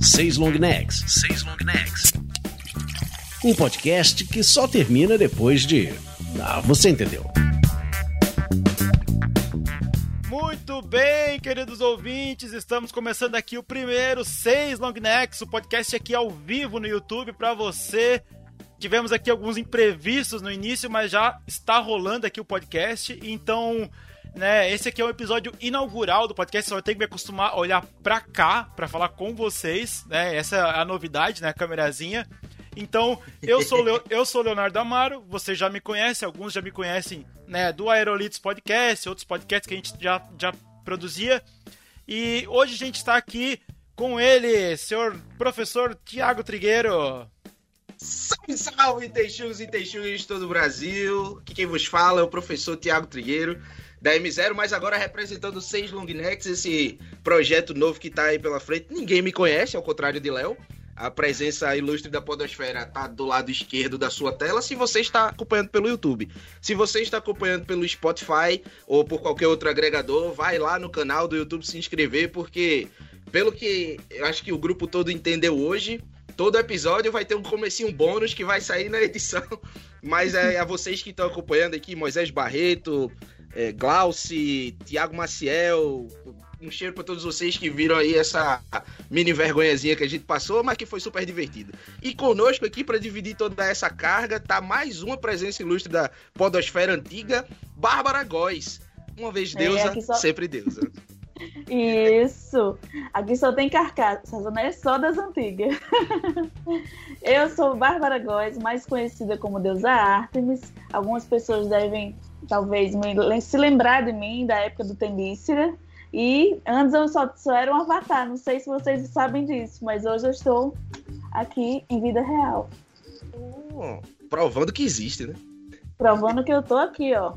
Seis long necks. Seis long necks. Um podcast que só termina depois de. Ah, você entendeu. Muito bem, queridos ouvintes, estamos começando aqui o primeiro Seis Long Necks, o podcast aqui ao vivo no YouTube para você. Tivemos aqui alguns imprevistos no início, mas já está rolando aqui o podcast, então né? Esse aqui é o episódio inaugural do podcast, só tem que me acostumar a olhar pra cá para falar com vocês, né? Essa é a novidade, né? A câmerazinha. Então, eu sou, Leo, eu sou Leonardo Amaro, você já me conhece, alguns já me conhecem né, do Aerolitos Podcast, outros podcasts que a gente já, já produzia. E hoje a gente está aqui com ele, senhor professor Tiago Trigueiro. Salve, salve, Teixugos e Teixugas de todo o Brasil. Aqui quem vos fala é o professor Tiago Trigueiro, da M0, mas agora representando seis Longnecks, esse projeto novo que está aí pela frente. Ninguém me conhece, ao contrário de Léo. A presença ilustre da Podosfera está do lado esquerdo da sua tela se você está acompanhando pelo YouTube. Se você está acompanhando pelo Spotify ou por qualquer outro agregador, vai lá no canal do YouTube se inscrever, porque, pelo que eu acho que o grupo todo entendeu hoje, todo episódio vai ter um comecinho bônus que vai sair na edição. Mas é a vocês que estão acompanhando aqui, Moisés Barreto, é, Glauci, Tiago Maciel, um cheiro para todos vocês que viram aí essa mini vergonhazinha que a gente passou, mas que foi super divertido. E conosco aqui para dividir toda essa carga tá mais uma presença ilustre da podosfera antiga, Bárbara Góes. Uma vez é, deusa, é, só... sempre deusa. Isso. Aqui só tem carcaça, né? Só das antigas. Eu sou Bárbara Góes, mais conhecida como deusa Artemis. Algumas pessoas devem, talvez, se lembrar de mim da época do Temícera. E antes eu só, só era um avatar, não sei se vocês sabem disso, mas hoje eu estou aqui em vida real. Oh, provando que existe, né? Provando que eu tô aqui, ó.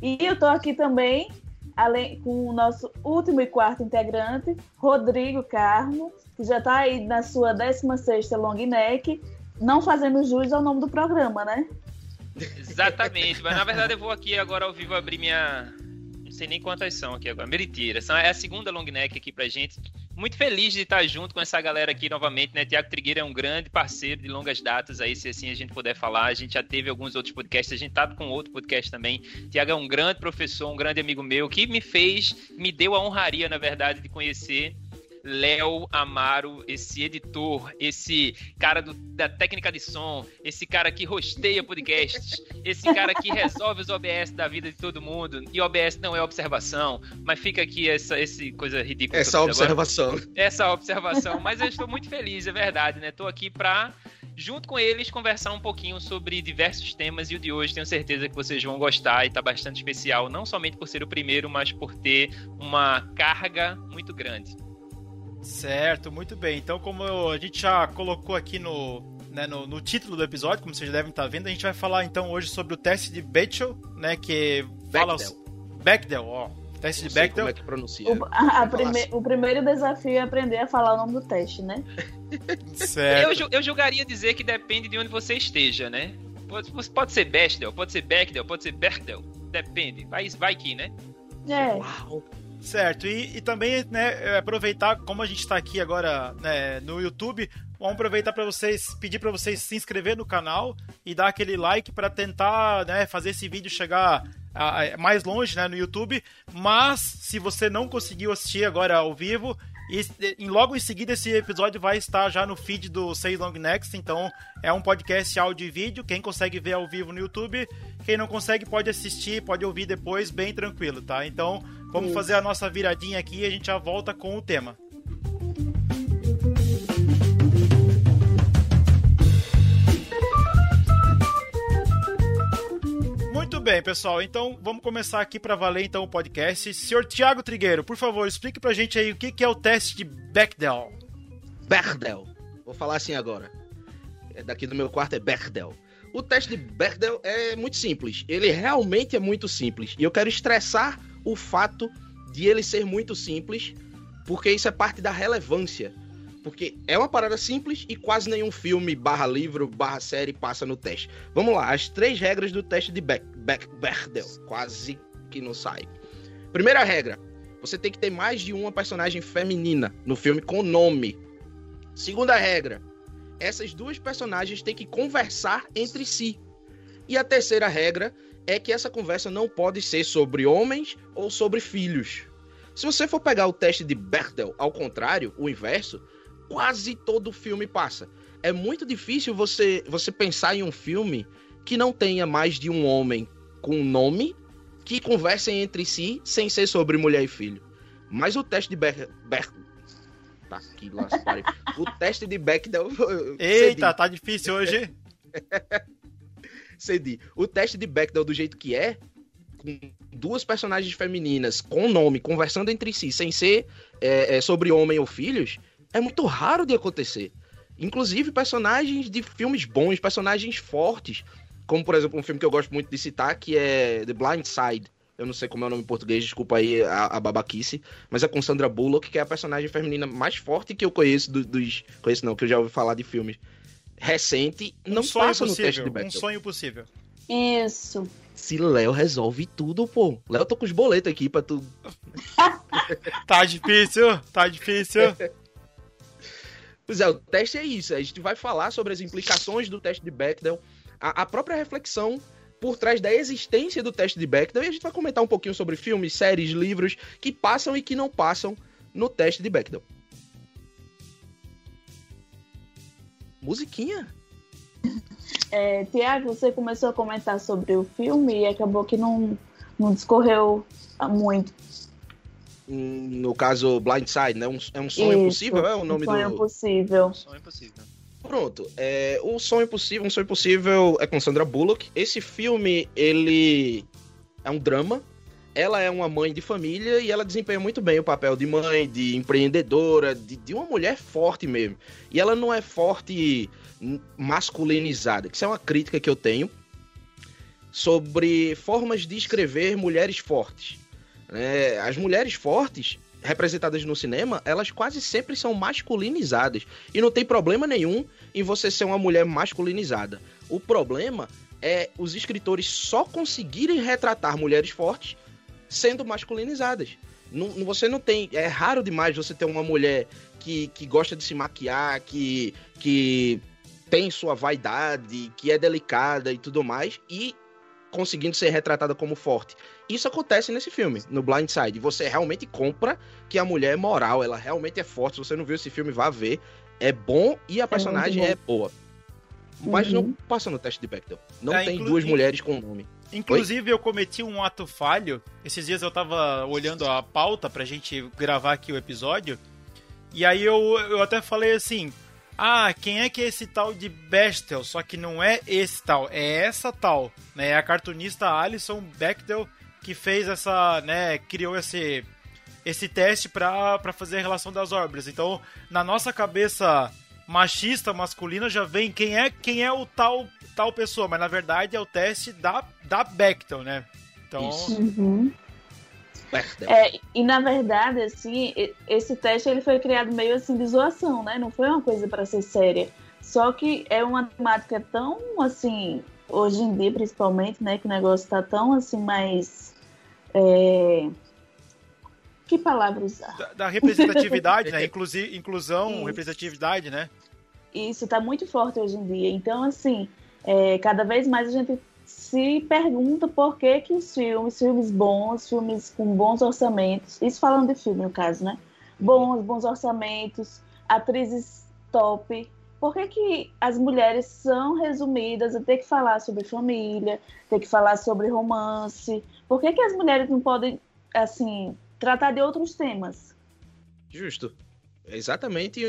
E eu tô aqui também, além com o nosso último e quarto integrante, Rodrigo Carmo, que já tá aí na sua 16 long neck, não fazendo jus ao nome do programa, né? Exatamente, mas na verdade eu vou aqui agora ao vivo abrir minha, sei nem quantas são aqui agora. Meritira. É a segunda long neck aqui pra gente. Muito feliz de estar junto com essa galera aqui novamente, né? Tiago Trigueira é um grande parceiro de longas datas aí, se assim a gente puder falar. A gente já teve alguns outros podcasts, a gente tá com outro podcast também. Tiago é um grande professor, um grande amigo meu, que me fez, me deu a honraria, na verdade, de conhecer Léo Amaro, esse editor, esse cara do, da técnica de som, esse cara que rosteia podcasts, esse cara que resolve os OBS da vida de todo mundo. E OBS não é observação, mas fica aqui essa esse coisa ridícula. Essa observação. Agora. Essa observação. Mas eu estou muito feliz, é verdade, né? Estou aqui para junto com eles conversar um pouquinho sobre diversos temas e o de hoje tenho certeza que vocês vão gostar e está bastante especial, não somente por ser o primeiro, mas por ter uma carga muito grande. Certo, muito bem. Então, como a gente já colocou aqui no, né, no, no, título do episódio, como vocês devem estar vendo, a gente vai falar então hoje sobre o teste de Bechdel, né, que fala Bechdel. Bechdel, ó. Teste de Bechdel. Como é que pronuncia? O, a, prime, assim. o primeiro desafio é aprender a falar o nome do teste, né? certo. Eu, eu julgaria dizer que depende de onde você esteja, né? Pode, pode ser Bechdel, pode ser Bechdel, pode ser Bechdel. Depende. Vai, vai que, né? É. Uau. Certo, e, e também né, é, aproveitar, como a gente está aqui agora né, no YouTube, vamos aproveitar para vocês, pedir para vocês se inscrever no canal e dar aquele like para tentar né, fazer esse vídeo chegar a, a, mais longe né, no YouTube. Mas se você não conseguiu assistir agora ao vivo, e, logo em seguida esse episódio vai estar já no feed do Seis Long Next, então é um podcast áudio e vídeo. Quem consegue ver ao vivo no YouTube, quem não consegue pode assistir, pode ouvir depois, bem tranquilo, tá? Então vamos Isso. fazer a nossa viradinha aqui e a gente já volta com o tema. Muito bem, pessoal. Então, vamos começar aqui para valer então o podcast. Senhor Tiago Trigueiro, por favor, explique pra gente aí o que é o teste de Bechdel. Bechdel. Vou falar assim agora. É daqui do meu quarto é Bechdel. O teste de Bechdel é muito simples. Ele realmente é muito simples. E eu quero estressar o fato de ele ser muito simples, porque isso é parte da relevância porque é uma parada simples e quase nenhum filme, barra livro, barra série passa no teste. Vamos lá, as três regras do teste de Beck, Beck, Bechdel. Quase que não sai. Primeira regra: você tem que ter mais de uma personagem feminina no filme com nome. Segunda regra: essas duas personagens têm que conversar entre si. E a terceira regra é que essa conversa não pode ser sobre homens ou sobre filhos. Se você for pegar o teste de Bechdel ao contrário, o inverso, quase todo filme passa. É muito difícil você, você pensar em um filme que não tenha mais de um homem com nome que conversem entre si sem ser sobre mulher e filho. Mas o teste de Bechdel. Ber... Tá aqui, lá, O teste de Bechdel. Eita, tá difícil hoje. O teste de Bechdel do jeito que é, com duas personagens femininas com nome, conversando entre si, sem ser é, é, sobre homem ou filhos, é muito raro de acontecer. Inclusive personagens de filmes bons, personagens fortes, como por exemplo um filme que eu gosto muito de citar, que é The Blind Side. Eu não sei como é o nome em português, desculpa aí a, a babaquice, mas é com Sandra Bullock, que é a personagem feminina mais forte que eu conheço do, dos. Conheço não, que eu já ouvi falar de filmes recente, não um passa no teste de Bechdel. Um sonho possível. Isso. Se Léo resolve tudo, pô. Léo tô com os boletos aqui pra tu. tá difícil, tá difícil. Pois é, o teste é isso. A gente vai falar sobre as implicações do teste de Bechdel, a, a própria reflexão por trás da existência do teste de Bechdel e a gente vai comentar um pouquinho sobre filmes, séries, livros que passam e que não passam no teste de Bechdel. Musiquinha. É, Tiago, você começou a comentar sobre o filme e acabou que não, não discorreu muito. No caso, Blindside, né? Um, é um sonho Isso, impossível, é o nome um sonho do. Impossível. Sonho impossível. Pronto, é, o Sonho Impossível, um Sonho Impossível é com Sandra Bullock. Esse filme, ele é um drama. Ela é uma mãe de família e ela desempenha muito bem o papel de mãe, de empreendedora, de, de uma mulher forte mesmo. E ela não é forte masculinizada, que isso é uma crítica que eu tenho sobre formas de escrever mulheres fortes. É, as mulheres fortes, representadas no cinema, elas quase sempre são masculinizadas. E não tem problema nenhum em você ser uma mulher masculinizada. O problema é os escritores só conseguirem retratar mulheres fortes sendo masculinizadas. Não, você não tem. É raro demais você ter uma mulher que, que gosta de se maquiar, que, que tem sua vaidade, que é delicada e tudo mais, e conseguindo ser retratada como forte. Isso acontece nesse filme, no Blind Side. Você realmente compra que a mulher é moral, ela realmente é forte. Se você não viu esse filme, vá ver. É bom e a é personagem é boa. Mas uhum. não passa no teste de Bechdel. Não é, tem duas mulheres com nome. Inclusive, Oi? eu cometi um ato falho. Esses dias eu tava olhando a pauta pra gente gravar aqui o episódio. E aí eu, eu até falei assim: ah, quem é que é esse tal de Bechdel? Só que não é esse tal, é essa tal, né? É a cartunista Alison Bechdel que fez essa, né, criou esse esse teste para fazer a relação das órbitas. Então, na nossa cabeça machista masculina já vem quem é quem é o tal tal pessoa, mas na verdade é o teste da da Bechdel, né? Então, uhum. É, e na verdade, assim, esse teste ele foi criado meio assim de zoação, né? Não foi uma coisa para ser séria. Só que é uma temática tão assim, hoje em dia principalmente, né? Que o negócio tá tão assim mais. É... Que palavra usar? Da, da representatividade, né? Inclusi inclusão, Isso. representatividade, né? Isso tá muito forte hoje em dia. Então, assim, é, cada vez mais a gente se pergunta por que, que os filmes, filmes bons, filmes com bons orçamentos, isso falando de filme no caso, né? Bons, bons orçamentos, atrizes top, por que, que as mulheres são resumidas a ter que falar sobre família, ter que falar sobre romance? Por que, que as mulheres não podem, assim, tratar de outros temas? Justo. É exatamente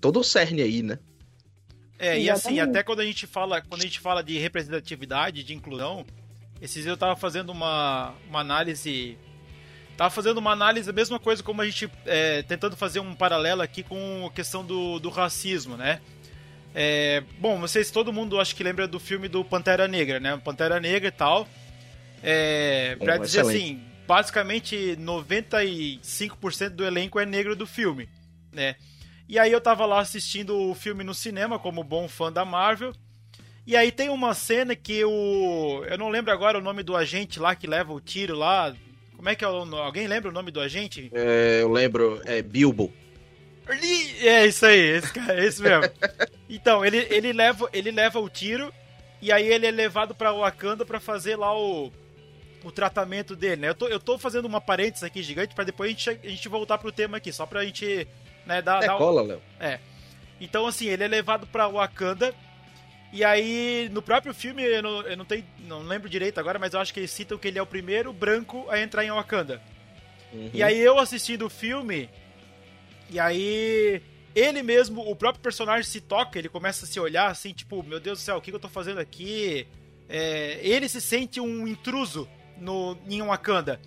todo o cerne aí, né? É, e assim, até quando a gente fala, quando a gente fala de representatividade, de inclusão, esses dias eu tava fazendo uma, uma análise. Tava fazendo uma análise, a mesma coisa como a gente. É, tentando fazer um paralelo aqui com a questão do, do racismo, né? É, bom, vocês, todo mundo acho que lembra do filme do Pantera Negra, né? Pantera Negra e tal. É, pra dizer excelente. assim, basicamente 95% do elenco é negro do filme, né? E aí eu tava lá assistindo o filme no cinema, como bom fã da Marvel. E aí tem uma cena que o. Eu não lembro agora o nome do agente lá que leva o tiro lá. Como é que é o nome? Alguém lembra o nome do agente? É, eu lembro, é Bilbo. É isso aí, esse cara, esse mesmo. Então, ele, ele, leva, ele leva o tiro e aí ele é levado pra Wakanda pra fazer lá o, o tratamento dele, né? Eu tô, eu tô fazendo uma parênteses aqui gigante pra depois a gente, a gente voltar pro tema aqui, só pra gente né. É cola, Léo. É. Então, assim, ele é levado pra Wakanda e aí, no próprio filme, eu não, eu não, tenho, não lembro direito agora, mas eu acho que eles citam que ele é o primeiro branco a entrar em Wakanda. Uhum. E aí eu assistindo o filme, e aí ele mesmo, o próprio personagem se toca, ele começa a se olhar assim, tipo, meu Deus do céu, o que, eu tô fazendo aqui? É, ele se sente um intruso no, em Wakanda.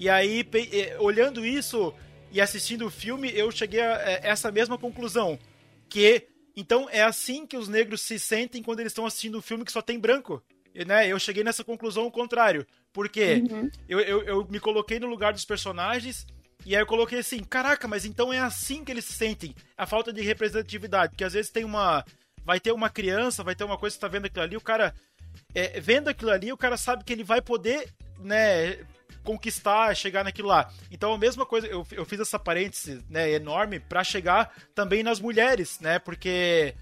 E aí, pe- eh, olhando isso e assistindo o filme, eu cheguei a eh, essa mesma conclusão. Que, então, é assim que os negros se sentem quando eles estão assistindo um filme que só tem branco. E, né, eu cheguei nessa conclusão ao contrário. Porque Uhum. eu, eu, eu me coloquei no lugar dos personagens e aí eu coloquei assim, caraca, mas então é assim que eles se sentem. A falta de representatividade. Porque às vezes tem uma. Vai ter uma criança, vai ter uma coisa que você tá vendo aquilo ali, o cara. é, vendo aquilo ali, o cara sabe que ele vai poder, né, conquistar, chegar naquilo lá. Então a mesma coisa, eu, eu fiz essa parêntese, né, enorme pra chegar também nas mulheres, né? Porque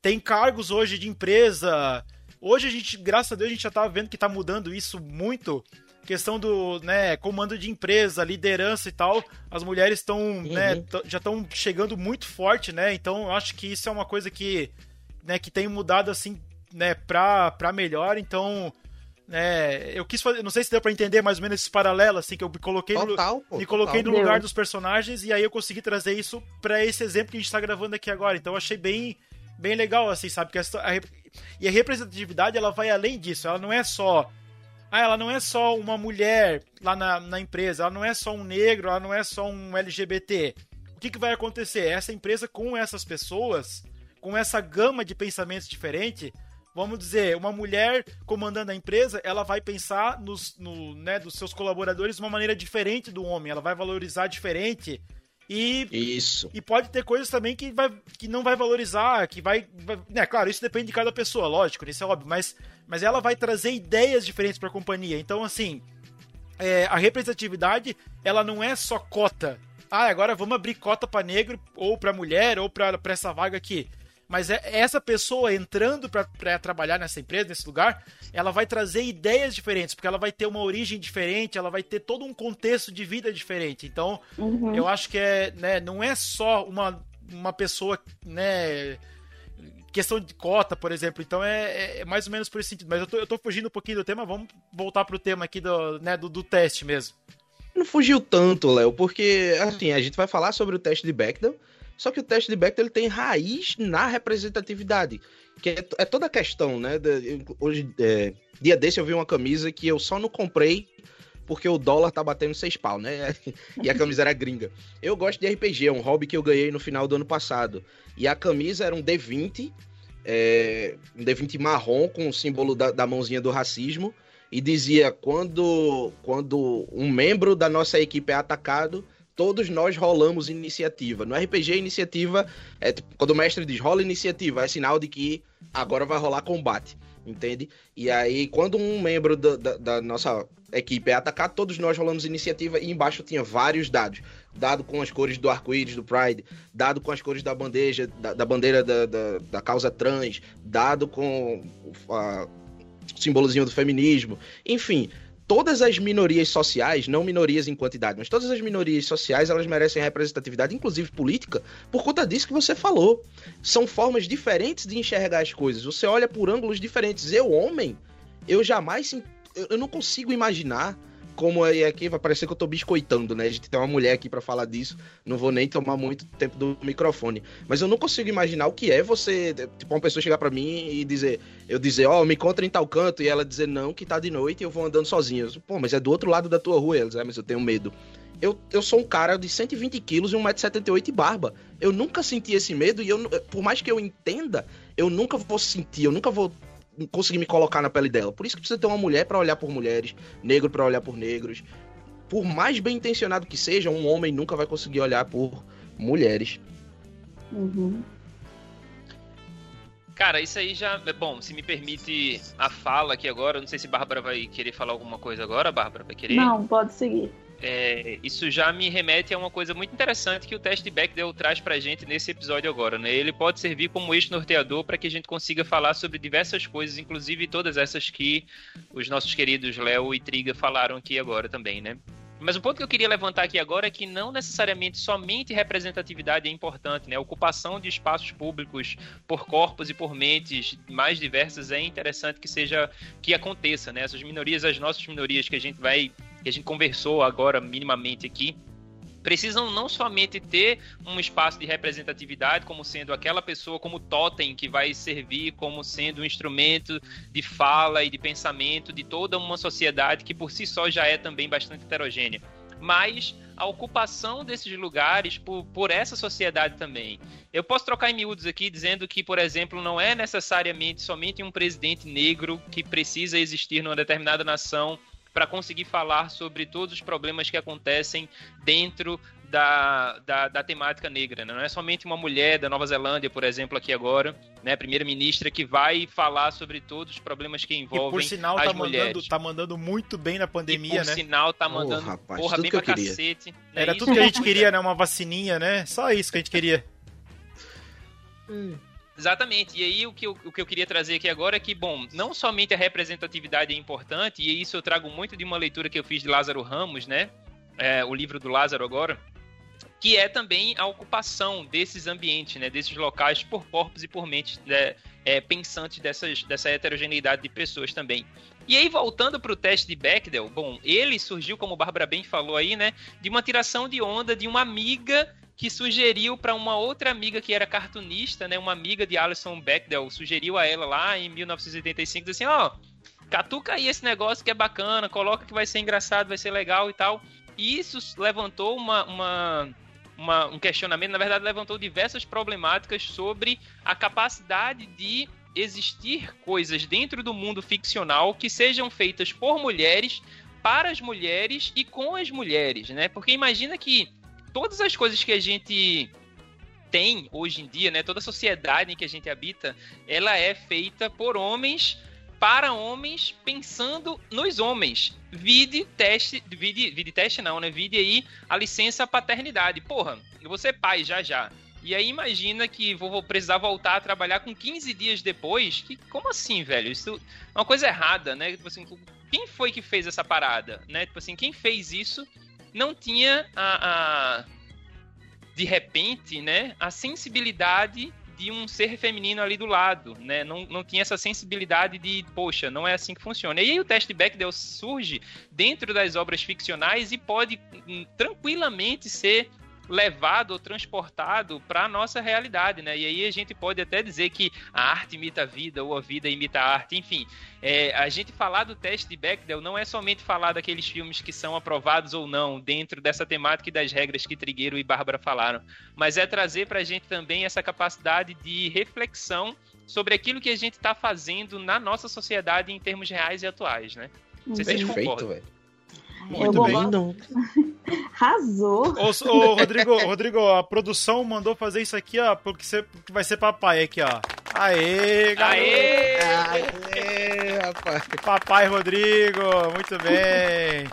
tem cargos hoje de empresa. Hoje a gente, graças a Deus, a gente já tá vendo que tá mudando isso muito. Questão do, né, comando de empresa, liderança e tal. As mulheres estão, né, t- já estão chegando muito forte, né? Então eu acho que isso é uma coisa que, né, que tem mudado assim, né, pra, pra melhor. Então, né, eu quis fazer, não sei se deu pra entender mais ou menos esse paralelo assim que eu me coloquei no, Total, pô. me coloquei total. no lugar dos personagens e aí eu consegui trazer isso pra esse exemplo que a gente tá gravando aqui agora. Então eu achei bem, bem legal, assim, sabe? Que a, a e a representatividade, ela vai além disso. Ela não é só... Ah, ela não é só uma mulher lá na, na empresa, ela não é só um negro, ela não é só um LGBT. O que, que vai acontecer? Essa empresa com essas pessoas, com essa gama de pensamentos diferentes, vamos dizer, uma mulher comandando a empresa, ela vai pensar nos, no, né, dos seus colaboradores de uma maneira diferente do homem, ela vai valorizar diferente e Isso. e pode ter coisas também que, vai, que não vai valorizar, que vai, vai. Né, claro, isso depende de cada pessoa, lógico, isso é óbvio, mas, mas ela vai trazer ideias diferentes para a companhia. Então, assim, é, a representatividade, ela não é só cota. Ah, agora vamos abrir cota para negro, ou para mulher, ou para essa vaga aqui. Mas é essa pessoa entrando para trabalhar nessa empresa, nesse lugar, ela vai trazer ideias diferentes, porque ela vai ter uma origem diferente, ela vai ter todo um contexto de vida diferente. Então, Uhum. eu acho que é, né, não é só uma, uma pessoa, né, questão de cota, por exemplo. Então é, é- é mais ou menos por esse sentido. Mas eu tô, eu tô fugindo um pouquinho do tema, vamos voltar pro tema aqui do, né, do, do teste mesmo. Não fugiu tanto, Léo, porque assim, a gente vai falar sobre o teste de Bechdel, só que o teste de Bechdel ele tem raiz na representatividade, que é, é toda a questão, né? eu- hoje, é, dia desse eu vi uma camisa que eu só não comprei porque o dólar tá batendo seis pau, né? E a camisa era gringa. Eu gosto de RPG, é um hobby que eu ganhei no final do ano passado. E a camisa era um D20, é, um D20 marrom com o símbolo da, da mãozinha do racismo e dizia quando quando um membro da nossa equipe é atacado, todos nós rolamos iniciativa. No RPG, iniciativa é tipo, quando o mestre diz rola iniciativa, é sinal de que agora vai rolar combate, entende? E aí, quando um membro da, da- da nossa equipe é atacado, todos nós rolamos iniciativa e embaixo tinha vários dados. Dado com as cores do arco-íris do Pride, dado com as cores da bandeja, da, da bandeira da, da, causa trans, dado com a, o símbolozinho do feminismo, enfim, todas as minorias sociais, não minorias em quantidade, mas todas as minorias sociais, elas merecem representatividade, inclusive política, por conta disso que você falou. São formas diferentes de enxergar as coisas. Você olha por ângulos diferentes. Eu, homem, eu jamais eu não consigo imaginar como é aqui vai parecer que eu tô biscoitando, né? A gente tem uma mulher aqui pra falar disso, não vou nem tomar muito tempo do microfone, mas eu não consigo imaginar o que é você, tipo, uma pessoa chegar pra mim e dizer, eu dizer, ó, me encontra em tal canto, e ela dizer não, que tá de noite e eu vou andando sozinho. Eu, Pô, mas é do outro lado da tua rua, diz, é, mas eu tenho medo. Eu, eu sou um cara de 120 quilos e 1,78m e barba. Eu nunca senti esse medo e eu, por mais que eu entenda, eu nunca vou sentir, eu nunca vou conseguir me colocar na pele dela. Por isso que precisa ter uma mulher pra olhar por mulheres, negro pra olhar por negros. Por mais bem intencionado que seja, um homem nunca vai conseguir olhar por mulheres. Uhum. Cara, isso aí já. Bom, se me permite a fala aqui agora, não sei se Bárbara vai querer falar alguma coisa agora, Bárbara, vai querer? Não, pode seguir. É, isso já me remete a uma coisa muito interessante que o teste de Bechdel traz pra gente nesse episódio agora, né? Ele pode servir como eixo norteador para que a gente consiga falar sobre diversas coisas, inclusive todas essas que os nossos queridos Léo e Triga falaram aqui agora também, né? Mas o ponto que eu queria levantar aqui agora é que não necessariamente somente representatividade é importante, né? A ocupação de espaços públicos por corpos e por mentes mais diversas é interessante que seja que aconteça, né? Essas minorias, as nossas minorias que a gente vai que a gente conversou agora minimamente aqui, precisam não somente ter um espaço de representatividade, como sendo aquela pessoa como totem que vai servir como sendo um instrumento de fala e de pensamento de toda uma sociedade que por si só já é também bastante heterogênea, mas a ocupação desses lugares por, por essa sociedade também. Eu posso trocar em miúdos aqui dizendo que, por exemplo, não é necessariamente somente um presidente negro que precisa existir numa determinada nação para conseguir falar sobre todos os problemas que acontecem dentro da, da, da, temática negra. Né? Não é somente uma mulher da Nova Zelândia, por exemplo, aqui agora, né, primeira-ministra, que vai falar sobre todos os problemas que envolvem e por sinal, as tá mulheres. Mandando, tá mandando muito bem na pandemia, e por né? sinal, tá mandando oh, rapaz, porra bem pra cacete. Né? Era tudo que a gente queria, né? Uma vacininha, né? Só isso que a gente queria. Hum. Exatamente. E aí o que, eu, o que eu queria trazer aqui agora é que, bom, não somente a representatividade é importante, e isso eu trago muito de uma leitura que eu fiz de Lázaro Ramos, né? É, o livro do Lázaro agora, que é também a ocupação desses ambientes, né? Desses locais por corpos e por mentes né, é, pensantes dessas, dessa heterogeneidade de pessoas também. E aí, voltando para o teste de Bechdel, bom, ele surgiu, como Bárbara bem falou aí, né? De uma tiração de onda de uma amiga que sugeriu para uma outra amiga que era cartunista, né, uma amiga de Alison Bechdel, sugeriu a ela lá em 1985, assim, ó, oh, catuca aí esse negócio que é bacana, coloca que vai ser engraçado, vai ser legal e tal. E isso levantou uma, uma, uma, um questionamento, na verdade, levantou diversas problemáticas sobre a capacidade de existir coisas dentro do mundo ficcional que sejam feitas por mulheres, para as mulheres e com as mulheres, né? Porque imagina que todas as coisas que a gente tem hoje em dia, né, toda a sociedade em que a gente habita, ela é feita por homens para homens pensando nos homens. Vide teste, vide, vide teste não, né? Vide aí a licença paternidade. Porra, eu vou ser pai já já. E aí imagina que vou precisar voltar a trabalhar com 15 dias depois. Que, como assim, velho? Isso é uma coisa errada, né? Tipo assim, quem foi que fez essa parada, né? Tipo assim, quem fez isso não tinha a, a de repente, né, a sensibilidade de um ser feminino ali do lado, né? Não, não tinha essa sensibilidade de, poxa, não é assim que funciona. E aí o teste de Bechdel surge dentro das obras ficcionais e pode hum, tranquilamente ser levado ou transportado para a nossa realidade, né? E aí a gente pode até dizer que a arte imita a vida ou a vida imita a arte, enfim. É, a gente falar do teste de Bechdel não é somente falar daqueles filmes que são aprovados ou não dentro dessa temática e das regras que Trigueiro e Bárbara falaram, mas é trazer para a gente também essa capacidade de reflexão sobre aquilo que a gente está fazendo na nossa sociedade em termos reais e atuais, né? Não sei concordam. Velho. Muito bem. Não. Arrasou. Ô, ô, Rodrigo, Rodrigo, a produção mandou fazer isso aqui, ó, porque você vai ser papai aqui, ó. Aê, garoto! Aê! Aê, rapaz. Papai Rodrigo, muito bem.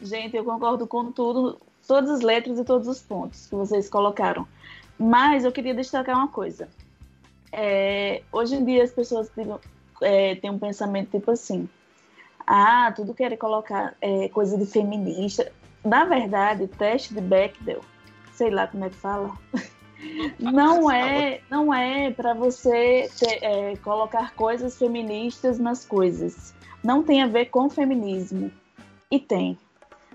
Gente, eu concordo com tudo, todas as letras e todos os pontos que vocês colocaram. Mas eu queria destacar uma coisa. É, hoje em dia as pessoas têm, é, têm um pensamento tipo assim: ah, tudo querer colocar é, coisa de feminista. Na verdade, o teste de Bechdel, sei lá como é que fala, não é, não é para você ter, é, colocar coisas feministas nas coisas. Não tem a ver com feminismo. E tem.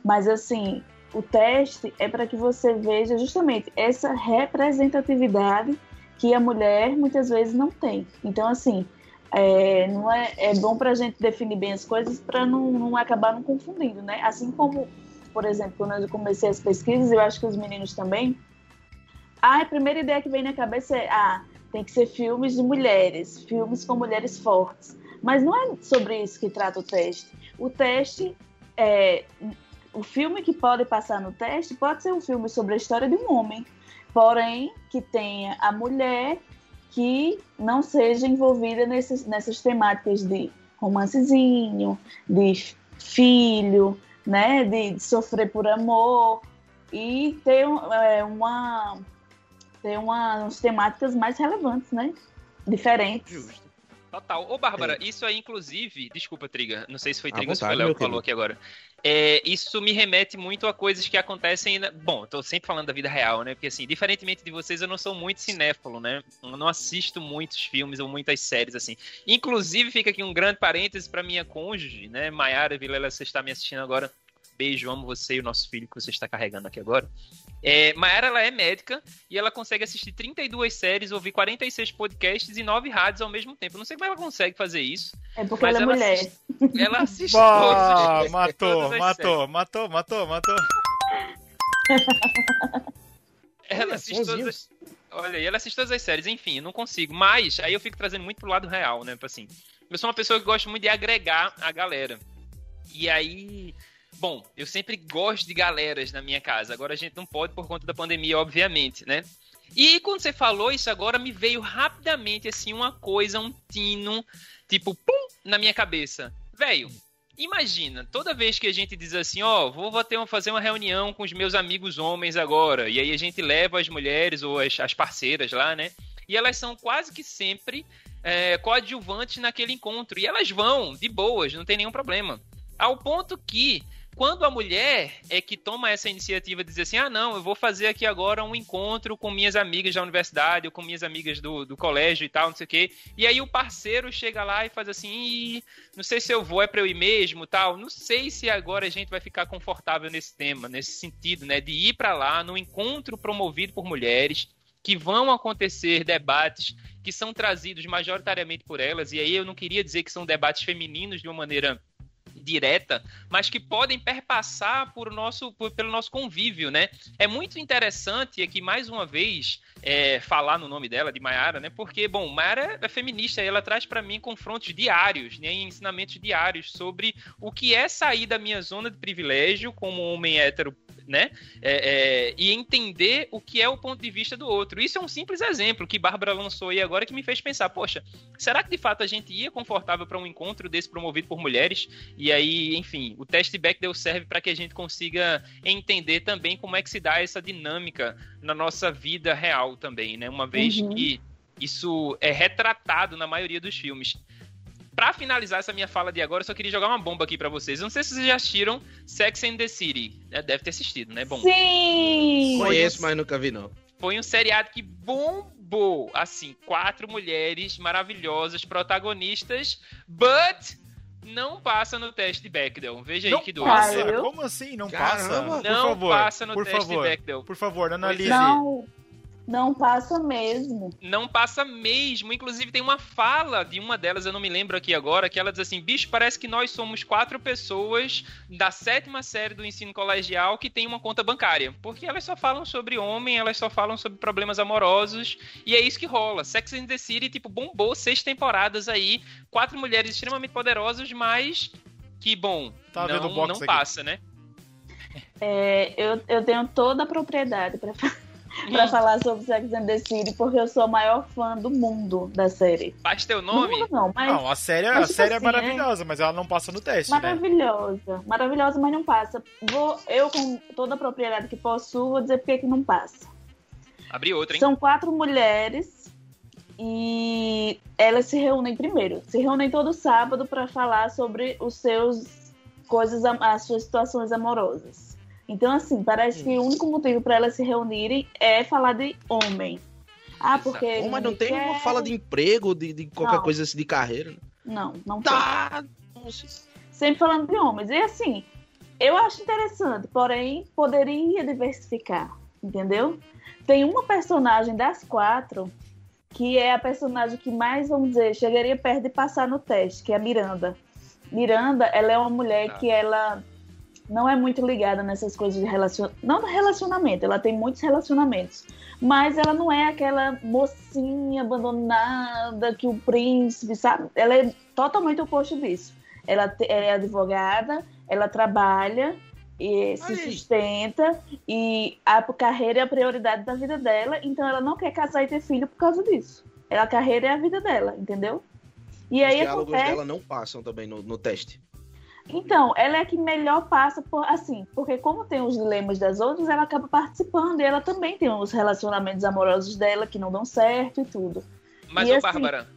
Mas assim, o teste é para que você veja justamente essa representatividade que a mulher muitas vezes não tem. Então, assim, é, não é, é bom para a gente definir bem as coisas para não, não acabar não confundindo, né? Assim como, por exemplo, quando eu comecei as pesquisas, eu acho que os meninos também. Ah, a primeira ideia que vem na cabeça é: ah, tem que ser filmes de mulheres, filmes com mulheres fortes. Mas não é sobre isso que trata o teste. O teste é. O filme que pode passar no teste pode ser um filme sobre a história de um homem, porém que tenha a mulher que não seja envolvida nesses, nessas temáticas de romancezinho, de filho, né, de, de sofrer por amor e ter é, uma ter uma, umas temáticas mais relevantes, né, diferentes. Justo. Total. Ô, Bárbara, é. isso aí, inclusive. Desculpa, Triga. Não sei se foi Triga ou se foi Léo que falou aqui agora. É, isso me remete muito a coisas que acontecem. Na... Bom, tô sempre falando da vida real, né? Porque, assim, diferentemente de vocês, eu não sou muito cinéfalo, né? Eu não assisto muitos filmes ou muitas séries, assim. Inclusive, fica aqui um grande parêntese para minha cônjuge, né? Maiara Vilela, você está me assistindo agora. Beijo, amo você e o nosso filho que você está carregando aqui agora. É, Mayara ela é médica e ela consegue assistir 32 séries, ouvir 46 podcasts e 9 rádios ao mesmo tempo. não sei como ela consegue fazer isso. É porque ela é mulher. Assiste, ela assiste bah, todos, matou, matou, matou, matou, matou, ela assiste todas as... Olha, ela assiste todas as séries, enfim, eu não consigo. Mas aí eu fico trazendo muito pro lado real, né? Assim, eu sou uma pessoa que gosta muito de agregar a galera. E aí Bom, eu sempre gosto de galeras na minha casa. Agora a gente não pode por conta da pandemia, obviamente, né? E quando você falou isso agora, me veio rapidamente assim uma coisa, um tino, tipo, pum, na minha cabeça. Velho, imagina, toda vez que a gente diz assim, ó, oh, vou, vou ter, fazer uma reunião com os meus amigos homens agora, e aí a gente leva as mulheres ou as, as parceiras lá, né? E elas são quase que sempre é, coadjuvantes naquele encontro. E elas vão, de boas, não tem nenhum problema. Ao ponto que quando a mulher é que toma essa iniciativa de dizer assim: ah, não, eu vou fazer aqui agora um encontro com minhas amigas da universidade ou com minhas amigas do, do colégio e tal, não sei o quê. E aí o parceiro chega lá e faz assim: não sei se eu vou, é pra eu ir mesmo tal. Não sei se agora a gente vai ficar confortável nesse tema, nesse sentido, né? De ir para lá num encontro promovido por mulheres que vão acontecer debates que são trazidos majoritariamente por elas, e aí eu não queria dizer que são debates femininos de uma maneira direta, mas que podem perpassar por nosso, por, pelo nosso convívio, né? É muito interessante aqui, mais uma vez, é, falar no nome dela, de Mayara, né? Porque, bom, Mayara é feminista e ela traz para mim confrontos diários, né? ensinamentos diários sobre o que é sair da minha zona de privilégio como homem hétero né? É, é, e entender o que é o ponto de vista do outro. Isso é um simples exemplo que Bárbara lançou aí agora que me fez pensar, poxa, será que de fato a gente ia confortável para um encontro desse promovido por mulheres? E aí, enfim, o teste Bechdel serve para que a gente consiga entender também como é que se dá essa dinâmica na nossa vida real também, né? Uma vez uhum. que isso é retratado na maioria dos filmes. Pra finalizar essa minha fala de agora, eu só queria jogar uma bomba aqui para vocês. Eu não sei se vocês já assistiram Sex and the City. É, deve ter assistido, né? Bom. Sim! Conheço, mas nunca vi, não. Foi um seriado que bombou. Assim, quatro mulheres maravilhosas, protagonistas, but não passa no teste de Bechdel. Veja não aí que doido. Passa? Como assim? Não Caramba. passa? Não por favor, passa no por teste favor, de Bechdel. Por favor, analise. Não. Não passa mesmo. Não passa mesmo. Inclusive, tem uma fala de uma delas, eu não me lembro aqui agora, que ela diz assim: bicho, parece que nós somos quatro pessoas da sétima série do ensino colegial que tem uma conta bancária. Porque elas só falam sobre homem, elas só falam sobre problemas amorosos, e é isso que rola. Sex and the City, tipo, bombou seis temporadas aí, quatro mulheres extremamente poderosas, mas que, bom, tá não, não passa, né? É, eu, eu tenho toda a propriedade para pra falar sobre Sex and the City, porque eu sou a maior fã do mundo da série. Faz teu nome? Não, mas, não, a série, mas, a tipo série é assim, é maravilhosa, é... mas ela não passa no teste, né? maravilhosa, né? Maravilhosa, mas não passa. Vou, eu, com toda a propriedade que possuo, vou dizer porque que não passa. Abri outra, hein? São quatro mulheres e elas se reúnem primeiro. Se reúnem todo sábado para falar sobre os seus coisas, as suas situações amorosas. Então, assim, parece que o único motivo para elas se reunirem é falar de homem. Ah, porque. Mas não tem quer... uma fala de emprego, de, de qualquer não. coisa assim de carreira. Né? Não, não tá. tem. Sempre falando de homens. E assim, eu acho interessante, porém, poderia diversificar, entendeu? Tem uma personagem das quatro que é a personagem que mais, vamos dizer, chegaria perto de passar no teste, que é a Miranda. Miranda, ela é uma mulher ah. que ela não é muito ligada nessas coisas de relacionamento. Não relacionamento, ela tem muitos relacionamentos. Mas ela não é aquela mocinha abandonada que o príncipe, sabe? Ela é totalmente oposto disso. Ela é advogada, ela trabalha e se sustenta e a carreira é a prioridade da vida dela, então ela não quer casar e ter filho por causa disso. A carreira é a vida dela, entendeu? E Os aí diálogos acontece. dela não passam também no, no teste. Então, ela é a que melhor passa por assim, porque como tem os dilemas das outras, ela acaba participando e ela também tem os relacionamentos amorosos dela que não dão certo e tudo. Mas, E ô assim- Bárbara,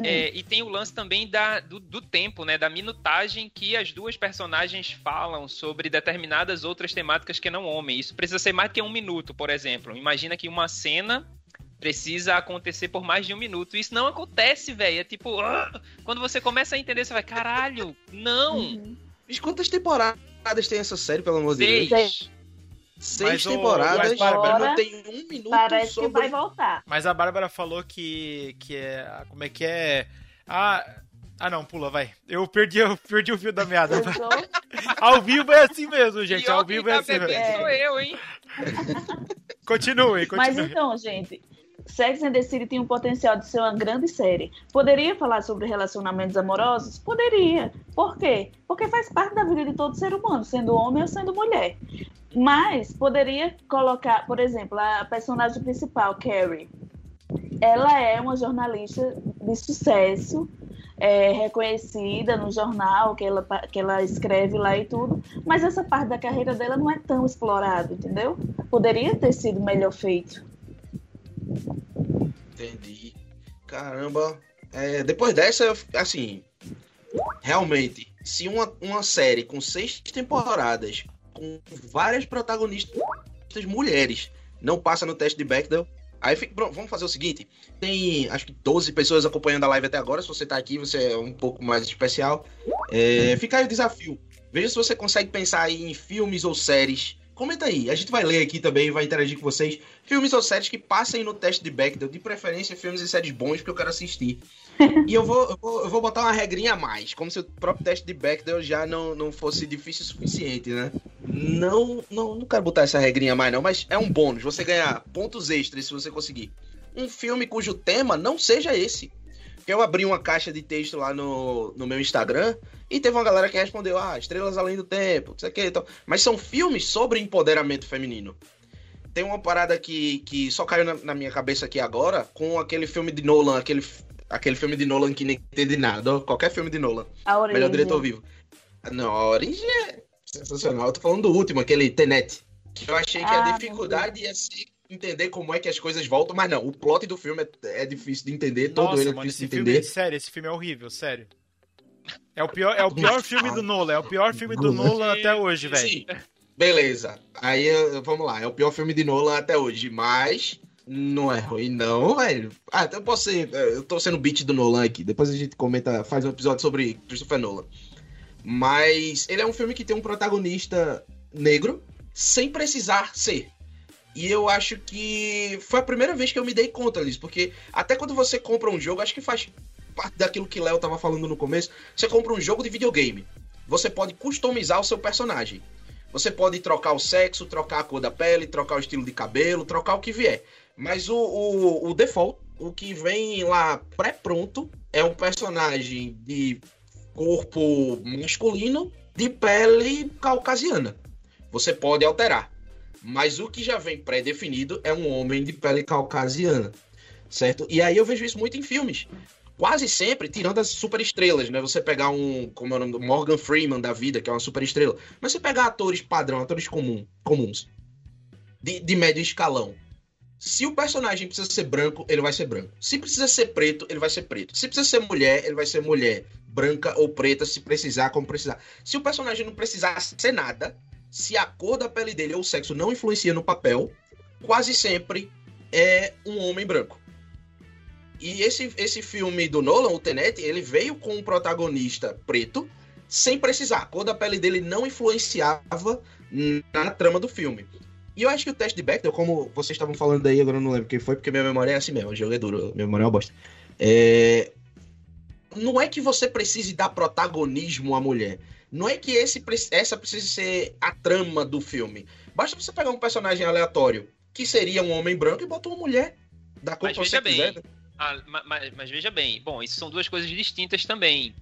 Hum. é, e tem o lance também da, do, do tempo, né? Da minutagem que as duas personagens falam sobre determinadas outras temáticas que não homem. Isso precisa ser mais que um minuto, por exemplo. Imagina que uma cena precisa acontecer por mais de um minuto. Isso não acontece, velho. É tipo, ah! quando você começa a entender, você vai, caralho, não! Uhum. Mas quantas temporadas tem essa série, pelo amor de Deus? Seis. Seis Mas, temporadas, mas, Bárbara, não tem um minuto Parece sobre... que vai voltar. Mas a Bárbara falou que, que é. Como é que é? Ah. Ah não, pula, vai. Eu perdi, eu perdi o fio da meada. Sou- Ao vivo é assim mesmo, gente. Pior Ao vivo é tá assim mesmo. sou eu, hein? Continue, Mas continue. então, gente, Sex and the City tem um potencial de ser uma grande série. Poderia falar sobre relacionamentos amorosos? Poderia. Por quê? Porque faz parte da vida de todo ser humano, sendo homem ou sendo mulher. Mas poderia colocar, por exemplo, a personagem principal, Carrie. Ela é uma jornalista de sucesso, é, reconhecida no jornal que ela, que ela escreve lá e tudo, mas essa parte da carreira dela não é tão explorada, entendeu? Poderia ter sido melhor feito. Entendi. Caramba. É, depois dessa, assim, realmente, se uma, uma série com seis temporadas, com várias protagonistas mulheres, não passa no teste de Bechdel, aí fica, pronto, vamos fazer o seguinte, tem acho que 12 pessoas acompanhando a live até agora, se você tá aqui, você é um pouco mais especial, é, fica aí o desafio. Veja se você consegue pensar em filmes ou séries. Comenta aí, a gente vai ler aqui também, vai interagir com vocês. Filmes ou séries que passem no teste de Bechdel, de preferência filmes e séries bons, porque eu quero assistir. e eu vou, eu vou, eu vou botar uma regrinha a mais, como se o próprio teste de Bechdel já não, não fosse difícil o suficiente, né? Não, não, não quero botar essa regrinha a mais não, mas é um bônus, você ganhar pontos extras se você conseguir. Um filme cujo tema não seja esse. Eu abri uma caixa de texto lá no, no meu Instagram e teve uma galera que respondeu: Ah, Estrelas Além do Tempo, não sei o que e tal. Mas são filmes sobre empoderamento feminino. Tem uma parada que, que só caiu na, na minha cabeça aqui agora com aquele filme de Nolan, aquele, aquele filme de Nolan que nem entende nada. Qualquer filme de Nolan. Melhor diretor vivo. Não, a Origem é sensacional. Eu tô falando do último, aquele Tenet. Que eu achei que Ah, a dificuldade ia ser entender como é que as coisas voltam, mas não, o plot do filme é, é difícil de entender, todo Nossa, ele é mano, difícil esse de filme, entender. sério, esse filme é horrível, sério. É o pior, é o pior filme do Nolan, é o pior filme do Nolan até hoje, velho. Sim, beleza. Aí vamos lá, é o pior filme de Nolan até hoje, mas não é ruim não, velho. Ah, então eu posso ser, eu tô sendo beat do Nolan aqui, depois a gente comenta, faz um episódio sobre Christopher Nolan. Mas ele é um filme que tem um protagonista negro sem precisar ser. E eu acho que foi a primeira vez que eu me dei conta disso, porque até quando você compra um jogo, acho que faz parte daquilo que Léo tava falando no começo, você compra um jogo de videogame. Você pode customizar o seu personagem. Você pode trocar o sexo, trocar a cor da pele, trocar o estilo de cabelo, trocar o que vier. Mas o, o, o default, o que vem lá pré-pronto, é um personagem de corpo masculino de pele caucasiana. Você pode alterar. Mas o que já vem pré-definido é um homem de pele caucasiana. Certo? E aí eu vejo isso muito em filmes. Quase sempre, tirando as superestrelas, né? Você pegar um, como é o nome Morgan Freeman da vida, que é uma superestrela. Mas você pegar atores padrão, atores comum, comuns, de, de médio escalão. Se o personagem precisa ser branco, ele vai ser branco. Se precisa ser preto, ele vai ser preto. Se precisa ser mulher, ele vai ser mulher. Branca ou preta, se precisar, como precisar. Se o personagem não precisar ser nada, se a cor da pele dele ou o sexo não influencia no papel, quase sempre é um homem branco. E esse, esse filme do Nolan, o Tenet, ele veio com um protagonista preto, sem precisar. A cor da pele dele não influenciava na trama do filme. E eu acho que o teste de Bechdel, como vocês estavam falando aí, agora eu não lembro quem foi, porque minha memória é assim mesmo, o jogo é duro, minha memória é uma bosta. É... Não é que você precise dar protagonismo à mulher. Não é que esse, essa precise ser a trama do filme. Basta você pegar um personagem aleatório, que seria um homem branco, e botar uma mulher da cor Mas que você veja bem, quiser. Ah, ma- ma- mas, veja bem, bom, isso são duas coisas distintas também.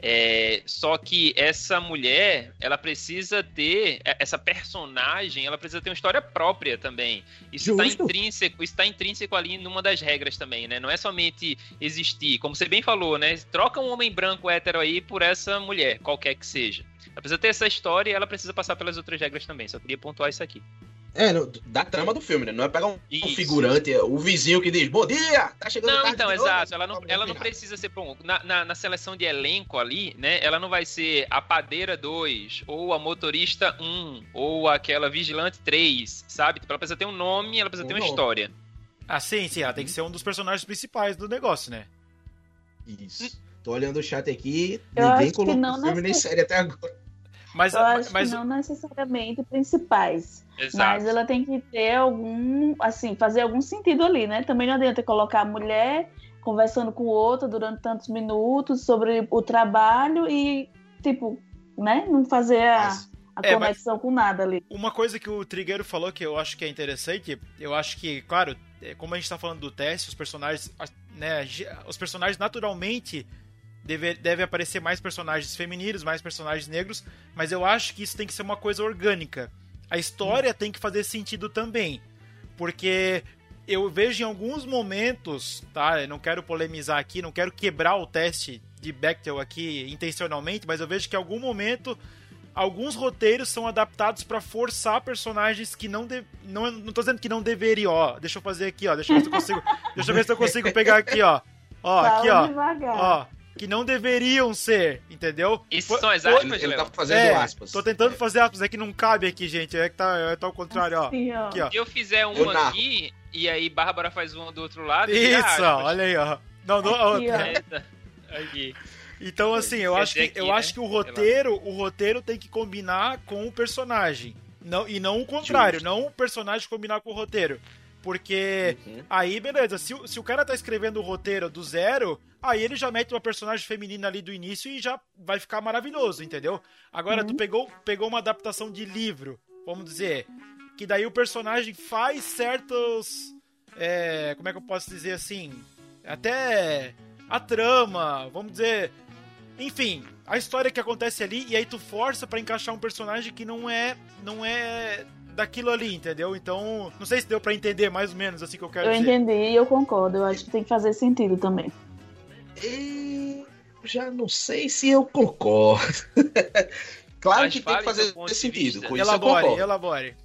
É, só que essa mulher, ela precisa ter é, essa personagem, ela precisa ter uma história própria também. Isso está intrínseco, está intrínseco ali numa das regras também, né? Não é somente existir, como você bem falou, né? Troca um homem branco hétero aí por essa mulher, qualquer que seja. Ela precisa ter essa história e ela precisa passar pelas outras regras também. Só queria pontuar isso aqui. É, no, da trama do filme, né? Não é pegar um, um, figurante, o vizinho que diz, bom dia, tá chegando Não, então, exato. Ela não, ela não precisa ser, bom, na, na, na, seleção de elenco ali, né? Ela não vai ser a padeira 2, ou a motorista 1, ou aquela vigilante 3, sabe? Tipo, ela precisa ter um nome, ela precisa um ter uma nome. história. Ah, sim, sim. Ela tem que ser um dos personagens principais do negócio, né? Isso. Tô olhando o chat aqui, Eu ninguém colocou filme nem série até agora. Mas, eu acho mas... que não necessariamente principais. Exato. Mas ela tem que ter algum, assim, fazer algum sentido ali, né? Também não adianta colocar a mulher conversando com o outro durante tantos minutos sobre o trabalho e, tipo, né? Não fazer a, a é, conexão com nada ali. Uma coisa que o Trigueiro falou que eu acho que é interessante, eu acho que, claro, é, como a gente tá falando do teste, os personagens, né? Os personagens naturalmente deve, deve aparecer mais personagens femininos, mais personagens negros, mas eu acho que isso tem que ser uma coisa orgânica. A história hum. tem que fazer sentido também. Porque eu vejo em alguns momentos, tá? Eu não quero polemizar aqui, não quero quebrar o teste de Bechtel aqui intencionalmente, mas eu vejo que em algum momento alguns roteiros são adaptados para forçar personagens que não de... não não tô dizendo que não deveriam, ó. Deixa eu fazer aqui, ó. Deixa eu ver se eu consigo, deixa eu ver se eu consigo pegar aqui, ó. Ó, aqui, ó. Ó, que não deveriam ser, entendeu? Isso são as aspas, Ele tá fazendo é, aspas. Tô tentando fazer aspas, é que não cabe aqui, gente. É que tá, é, tá ao contrário, ó. Sim, ó. Aqui, ó. Se eu fizer um aqui, e aí Bárbara faz um do outro lado. Isso, ó, olha aí, ó. Não, não, aqui, ó. Aqui. Então, assim, eu acho que, aqui, eu né? acho que o roteiro, o roteiro tem que combinar com o personagem. Não, e não o contrário, Justo. não o personagem combinar com o roteiro. Porque uhum. aí, beleza, se, se o cara tá escrevendo o roteiro do zero, aí ele já mete uma personagem feminina ali do início e já vai ficar maravilhoso, entendeu? Agora, uhum. tu pegou, pegou uma adaptação de livro, vamos dizer, que daí o personagem faz certos. É, como é que eu posso dizer assim? Até a trama, vamos dizer. Enfim, a história que acontece ali, e aí tu força para encaixar um personagem que não é. não é daquilo ali, entendeu? Então, não sei se deu para entender mais ou menos assim que eu quero eu dizer. Eu entendi e eu concordo. Eu acho que tem que fazer sentido também. E já não sei se eu concordo. claro Mas que tem que fazer sentido. Com elabore, isso elabore.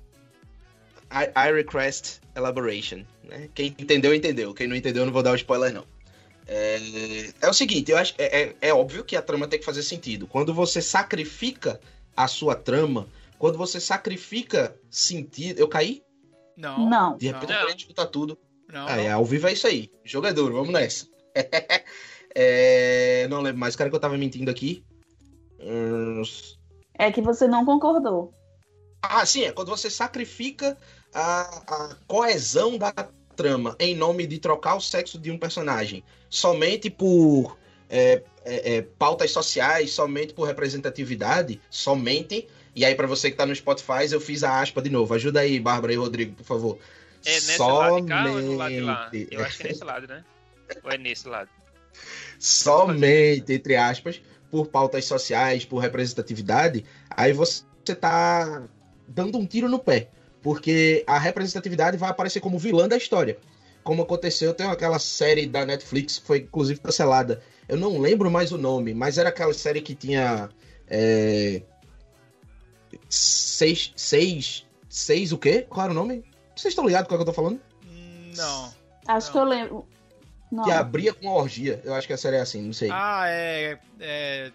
I, I request elaboration. Né? Quem entendeu, entendeu. Quem não entendeu, não vou dar o spoiler, não. É, é o seguinte, eu acho é, é, é óbvio que a trama tem que fazer sentido. Quando você sacrifica a sua trama quando você sacrifica sentido. Eu caí? Não. Não. De repente não. eu escutar tudo. Não, ah, é, ao vivo é isso aí. Jogador, vamos nessa. é, não lembro mais. O cara que eu tava mentindo aqui. É que você não concordou. Ah, sim, é quando você sacrifica a, a coesão da trama em nome de trocar o sexo de um personagem somente por é, é, é, pautas sociais, somente por representatividade, somente e aí, para você que tá no Spotify, eu fiz a aspa de novo. Ajuda aí, Bárbara e Rodrigo, por favor. É nesse Somente... lado de cá ou no lado de lá? Eu acho que é nesse lado, né? Ou é nesse lado? Somente, entre aspas, por pautas sociais, por representatividade, aí você tá dando um tiro no pé. Porque a representatividade vai aparecer como vilã da história. Como aconteceu, tem aquela série da Netflix que foi inclusive cancelada. Eu não lembro mais o nome, mas era aquela série que tinha. É, seis, seis, seis o quê? Qual era o nome? Vocês estão ligados com o que eu tô falando? Não. Acho não. que eu lembro. Não. Que abria com uma orgia. Eu acho que a série é assim, não sei. Ah, é. É.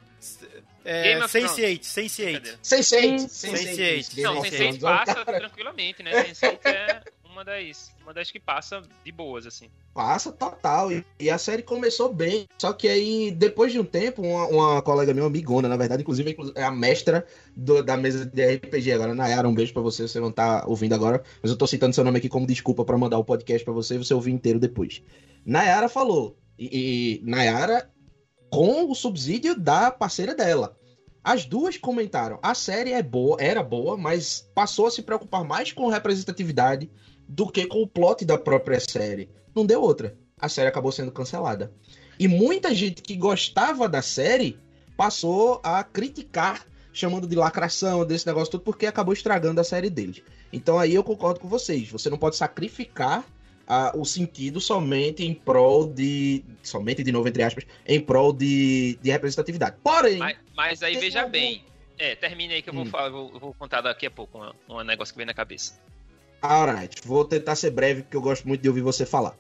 É, Sense8, Sense8. Sense8. Sense8. Não, Sense8 passa tranquilamente, né? Sense8 é uma das, uma das que passa de boas, assim. Passa total. E, e, a série começou bem. Só que aí, depois de um tempo, uma, uma colega minha, amigona, na verdade, inclusive é a mestra do, da mesa de RPG agora. Nayara, um beijo pra você. Você não tá ouvindo agora, mas eu tô citando seu nome aqui como desculpa para mandar o podcast para você e você ouvir inteiro depois. Nayara falou. E, e Nayara com o subsídio da parceira dela. As duas comentaram: a série é boa, era boa, mas passou a se preocupar mais com representatividade do que com o plot da própria série. Não deu outra. A série acabou sendo cancelada. E muita gente que gostava da série passou a criticar, chamando de lacração desse negócio tudo, porque acabou estragando a série deles. Então aí eu concordo com vocês. Você não pode sacrificar a, o sentido somente em prol de. Somente de novo, entre aspas, em prol de, de representatividade. Porém. Mas, mas aí veja algum... bem. É, termine aí que eu vou, hum. falar, vou, vou, contar daqui a pouco um, um negócio que vem na cabeça. Alright, vou tentar ser breve, porque eu gosto muito de ouvir você falar.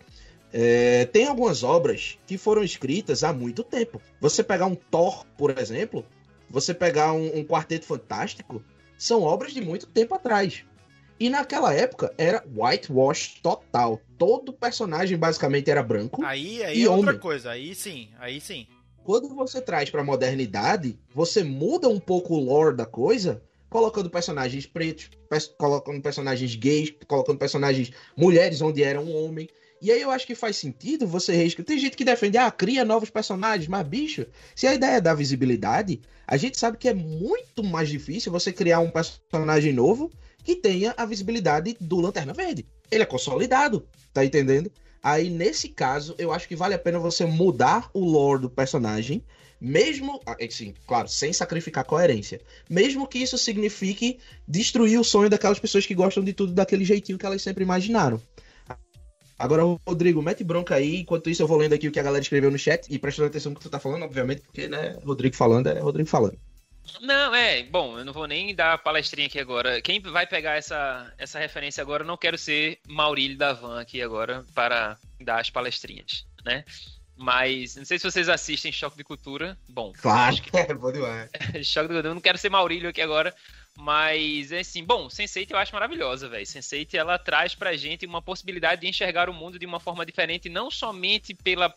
É, tem algumas obras que foram escritas há muito tempo. Você pegar um Thor, por exemplo, você pegar um, um Quarteto Fantástico, são obras de muito tempo atrás. E naquela época era whitewash total. Todo personagem basicamente era branco. Aí, aí é outra coisa. Aí sim, aí sim. Quando você traz pra modernidade, você muda um pouco o lore da coisa, colocando personagens pretos, colocando personagens gays, colocando personagens mulheres onde era um homem. E aí eu acho que faz sentido você reescrever. Tem gente que defende, ah, cria novos personagens, mas bicho, se a ideia é dar visibilidade, a gente sabe que é muito mais difícil você criar um personagem novo que tenha a visibilidade do Lanterna Verde. Ele é consolidado, tá entendendo? Aí, nesse caso, eu acho que vale a pena você mudar o lore do personagem, mesmo, assim, claro, sem sacrificar coerência. Mesmo que isso signifique destruir o sonho daquelas pessoas que gostam de tudo daquele jeitinho que elas sempre imaginaram. Agora, Rodrigo, mete bronca aí. Enquanto isso, eu vou lendo aqui o que a galera escreveu no chat e prestando atenção no que tu tá falando, obviamente, porque, né, Rodrigo falando é Rodrigo falando. Não, é, bom, eu não vou nem dar palestrinha aqui agora. Quem vai pegar essa, essa referência agora, eu não quero ser Maurílio da Van aqui agora para dar as palestrinhas, né? Mas não sei se vocês assistem Choque de Cultura. Bom, claro, acho que é bom demais. Choque de Cultura, eu não quero ser Maurílio aqui agora, mas é assim, bom, Sense8 eu acho maravilhosa, velho. Sense8 ela traz pra gente uma possibilidade de enxergar o mundo de uma forma diferente, não somente pela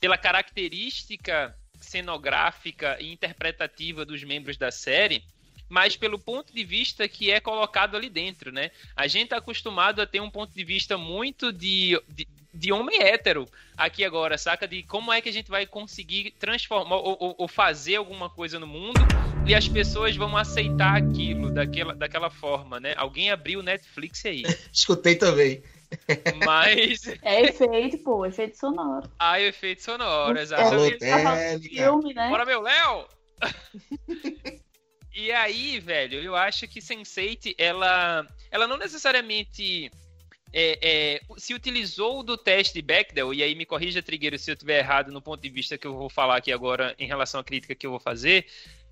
pela característica cenográfica e interpretativa dos membros da série, mas pelo ponto de vista que é colocado ali dentro, né? A gente está acostumado a ter um ponto de vista muito de, de, de, homem hétero aqui agora, saca? De como é que a gente vai conseguir transformar ou, ou, ou, fazer alguma coisa no mundo e as pessoas vão aceitar aquilo daquela, daquela forma, né? Alguém abriu o Netflix aí. Escutei também. Mas. É efeito, pô, efeito sonoro. Ah, efeito sonoro, exatamente. É, filme, né? Bora, meu Léo! e aí, velho, eu acho que Sense8, ela, ela não necessariamente é, é, se utilizou do teste de Bechdel, e aí me corrija, Trigueiro, se eu estiver errado no ponto de vista que eu vou falar aqui agora em relação à crítica que eu vou fazer,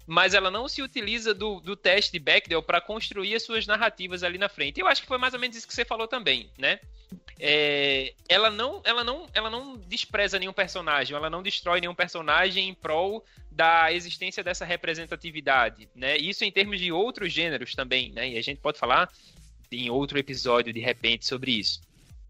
mas ela não se utiliza do, do teste de Bechdel para construir as suas narrativas ali na frente. Eu acho que foi mais ou menos isso que você falou também, né? É, ela, não, ela, não, ela não despreza nenhum personagem, ela não destrói nenhum personagem em prol da existência dessa representatividade, né? Isso em termos de outros gêneros também, né? E a gente pode falar em outro episódio de repente sobre isso.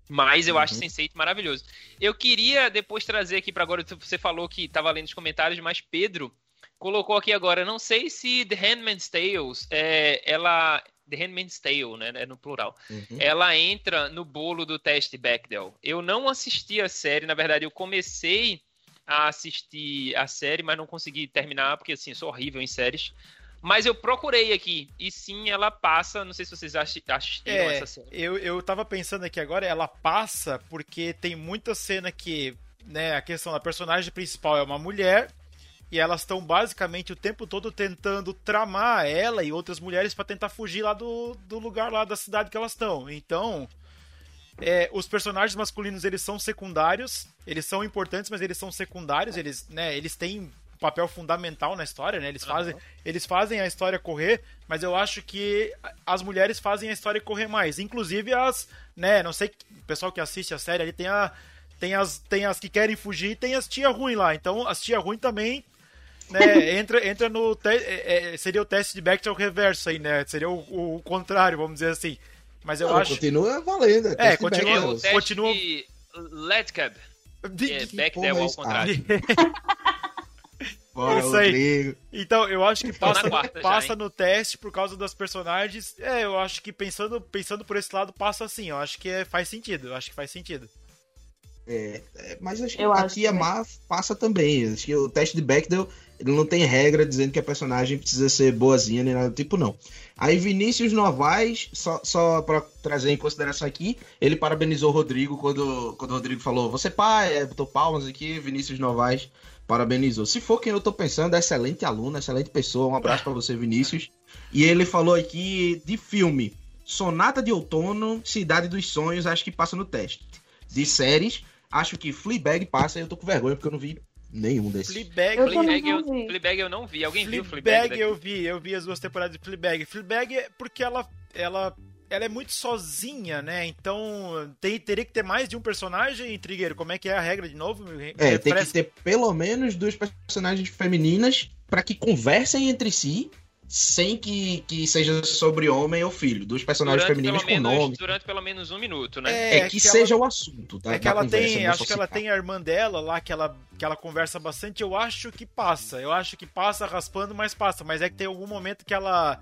Mas eu uhum. acho Sense8 maravilhoso. Eu queria depois trazer aqui para agora, você falou que estava lendo os comentários, mas Pedro colocou aqui agora, não sei se The Handmaid's Tales, é, ela The Handmaid's Tale, né, é no plural. Uhum. Ela entra no bolo do teste Bechdel. Eu não assisti a série, na verdade, eu comecei a assistir a série, mas não consegui terminar porque assim, sou horrível em séries. Mas eu procurei aqui, e sim, ela passa. Não sei se vocês assistiram é, essa série. Eu, eu tava pensando aqui agora, ela passa porque tem muita cena que, né, a questão da personagem principal é uma mulher, e elas estão basicamente o tempo todo tentando tramar ela e outras mulheres para tentar fugir lá do, do lugar lá da cidade que elas estão. Então, é, os personagens masculinos eles são secundários, eles são importantes, mas eles são secundários, eles, né, eles têm papel fundamental na história, né? Eles fazem, uhum. eles fazem a história correr, mas eu acho que as mulheres fazem a história correr mais, inclusive as, né, não sei, o pessoal que assiste a série ali tem a tem as, tem as que querem fugir e tem as tia ruim lá. Então, as tia ruim também né, entra, entra no. Te, é, é, seria o teste de Bechdel reverso aí, né? Seria o, o contrário, vamos dizer assim. Mas eu Não, acho. Continua valendo. É, continua. É o continua... de Letcab. É, Bechdel ao contrário. Bora, Isso aí. Então, eu acho que passa, passa já, no teste por causa das personagens. É, eu acho que pensando, pensando por esse lado, passa assim. Eu acho que é, faz sentido. Eu acho que faz sentido. É, é mas acho que eu aqui acho a Mar passa também. Acho que o teste de Bechdel Ele não tem regra dizendo que a personagem precisa ser boazinha nem nada do tipo, não. Aí Vinícius Novaes, só, só para trazer em consideração aqui, ele parabenizou o Rodrigo quando, quando o Rodrigo falou: Você pai, é, botou palmas aqui, Vinícius Novaes parabenizou. Se for quem eu tô pensando, é excelente aluno, excelente pessoa. Um abraço para você, Vinícius. E ele falou aqui de filme: Sonata de Outono, Cidade dos Sonhos, acho que passa no teste. De séries, acho que Fleabag passa e eu tô com vergonha porque eu não vi nenhum desses. Fleabag, Eu Fleabag, Fleabag eu, vi. Fleabag eu não vi. Alguém viu Fleabag? Fleabag eu vi, eu vi as duas temporadas de Fleabag. Fleabag é porque ela, ela, ela é muito sozinha, né? Então tem, teria que ter mais de um personagem, Trigueiro. Como é que é a regra de novo? É, tem Parece- que ter pelo menos duas personagens femininas para que conversem entre si sem que, que seja sobre homem ou filho. Duas personagens Durante femininas pelo, com menos, nome. durante pelo menos um minuto, né? É, que, ela- seja o assunto, tá? É que ela conversa, tem, acho que ela tem a irmã dela lá que ela, que ela conversa bastante. Eu acho que passa. Eu acho que passa raspando, mas passa. Mas é que tem algum momento que ela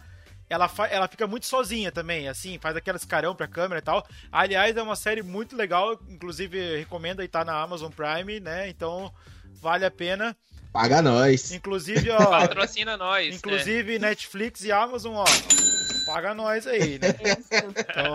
ela, ela fica muito sozinha também, assim, faz aqueles carão pra câmera e tal. Aliás, é uma série muito legal, inclusive recomendo aí tá na Amazon Prime, né? Então vale a pena. Paga nós. Inclusive, ó, Patrocina nós. né? inclusive Netflix e Amazon, ó, paga nós aí, né? Isso. Então,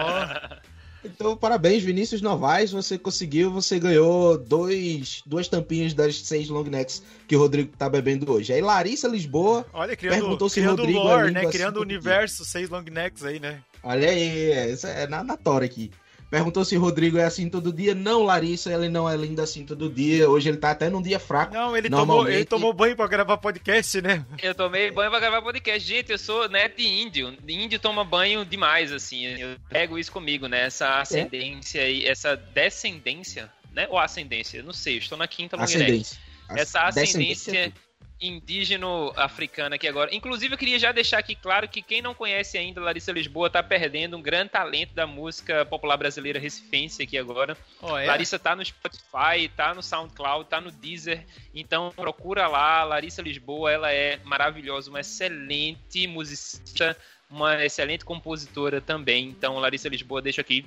Então, parabéns, Vinícius Novaes. Você conseguiu, você ganhou dois, duas tampinhas das seis long necks que o Rodrigo tá bebendo hoje. Aí, Larissa Lisboa, olha, criando, Perguntou se criando Rodrigo lore, né? Criando o universo, seis long necks aí, né? olha aí, é, isso é na, na tora aqui. Perguntou se o Rodrigo é assim todo dia. Não, Larissa, ele não é lindo assim todo dia. Hoje ele tá até num dia fraco. Não, ele tomou, ele tomou banho pra gravar podcast, né? Eu tomei banho pra gravar podcast. Gente, eu sou neto de índio. Índio toma banho demais, assim. Eu pego isso comigo, né? Essa ascendência e essa descendência, né? Ou ascendência, eu não sei. Eu estou na quinta. Ascendência. Essa Descendência. Ascendência indígeno-africana aqui agora. Inclusive, eu queria já deixar aqui claro que quem não conhece ainda Larissa Lisboa tá perdendo um grande talento da música popular brasileira recifense aqui agora. Ó, é. Larissa tá no Spotify, tá no SoundCloud, tá no Deezer. Então procura lá, Larissa Lisboa, ela é maravilhosa, uma excelente musicista, uma excelente compositora também. Então, Larissa Lisboa, deixo aqui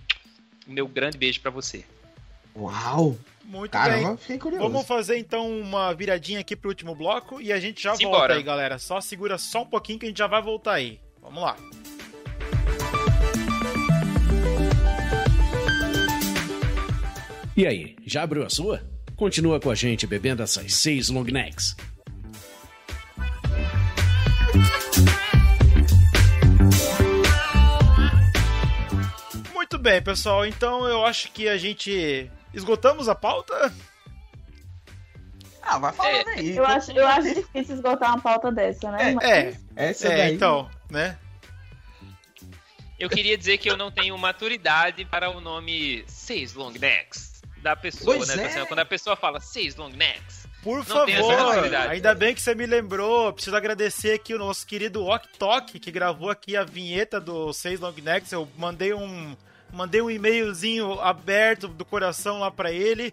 o meu grande beijo pra você. Uau! Muito Caramba, bem. fiquei curioso. Vamos fazer então uma viradinha aqui pro último bloco e a gente já Simbora. volta aí, galera. Só segura só um pouquinho que a gente já vai voltar aí. Vamos lá. E aí, já abriu a sua? Continua com a gente bebendo essas seis long necks. Muito bem, pessoal. Então eu acho que a gente esgotamos a pauta. Ah, vai falando aí. Eu acho, eu acho difícil esgotar uma pauta dessa, né? Mas- É, Essa é, daí. então, né? Eu queria dizer que eu não tenho maturidade para o nome seis long necks da pessoa, Pois né? é. Assim, Quando a pessoa fala seis long necks, Por favor, ainda bem que você me lembrou. Preciso agradecer aqui o nosso querido Ok Tok, que gravou aqui a vinheta do Seis Long Necks. Eu mandei um, mandei um e-mailzinho aberto do coração lá pra ele.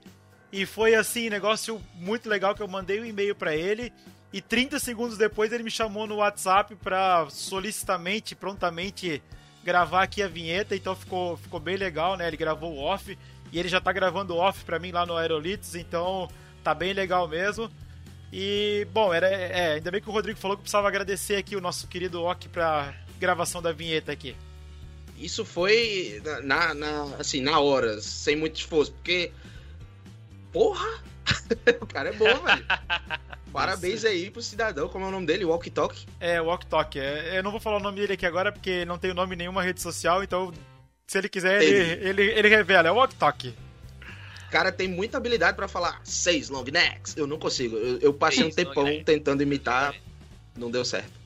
E foi assim, negócio muito legal que eu mandei um e-mail pra ele. E 30 segundos depois ele me chamou no WhatsApp pra solicitamente, prontamente gravar aqui a vinheta. Então ficou, ficou bem legal, né? Ele gravou o off. E ele já tá gravando off pra mim lá no Aerolitos. Então tá bem legal mesmo. E, bom, era, é, ainda bem que o Rodrigo falou que precisava agradecer aqui o nosso querido Ok pra gravação da vinheta aqui. Isso foi na, na- assim, na hora, sem muito esforço, porque. Porra! o cara é bom, velho. Parabéns aí pro cidadão, como é o nome dele? Walk Talk. É, o Ok Tok. É, eu não vou falar o nome dele aqui agora porque não tem o nome em nenhuma rede social, então se ele quiser, ele, ele, ele revela. É o Tok. O cara tem muita habilidade pra falar seis long necks. Eu não consigo. Eu, eu passei Seis um tempão tentando imitar, não deu certo.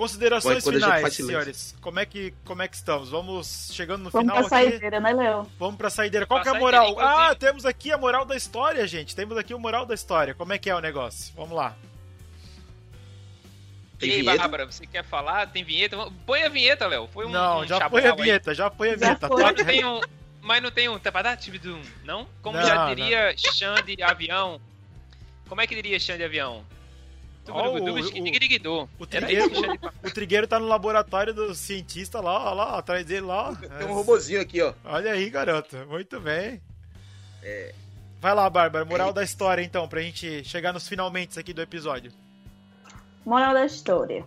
Considerações a finais, senhores. Como é, que, como é que estamos? Vamos chegando no Vamos final pra aqui. saideira, né, Léo? Vamos pra saideira. Qual Pra que é a moral? inclusive. Ah, temos aqui a moral da história, gente. Temos aqui o moral da história. Como é que é o negócio? Vamos lá. Tem e aí, vinheta? Bárbara, você quer falar? Tem vinheta? Põe a vinheta, Léo. Foi um, não, um já põe a aí. vinheta, já põe a Já vinheta. foi. Mas não tem um. Mas não tem um tapadá-tibidum, não? Como Não, já diria Xande Avião. Como é que diria Xande Avião? Ó, o- trigueiro- O Trigueiro tá no laboratório do cientista lá, ó, lá, atrás dele lá. Tem um robozinho aqui, ó. Olha aí, garoto. Muito bem. Vai lá, Bárbara, moral da história então, pra gente chegar nos finalmente aqui do episódio. Moral da história.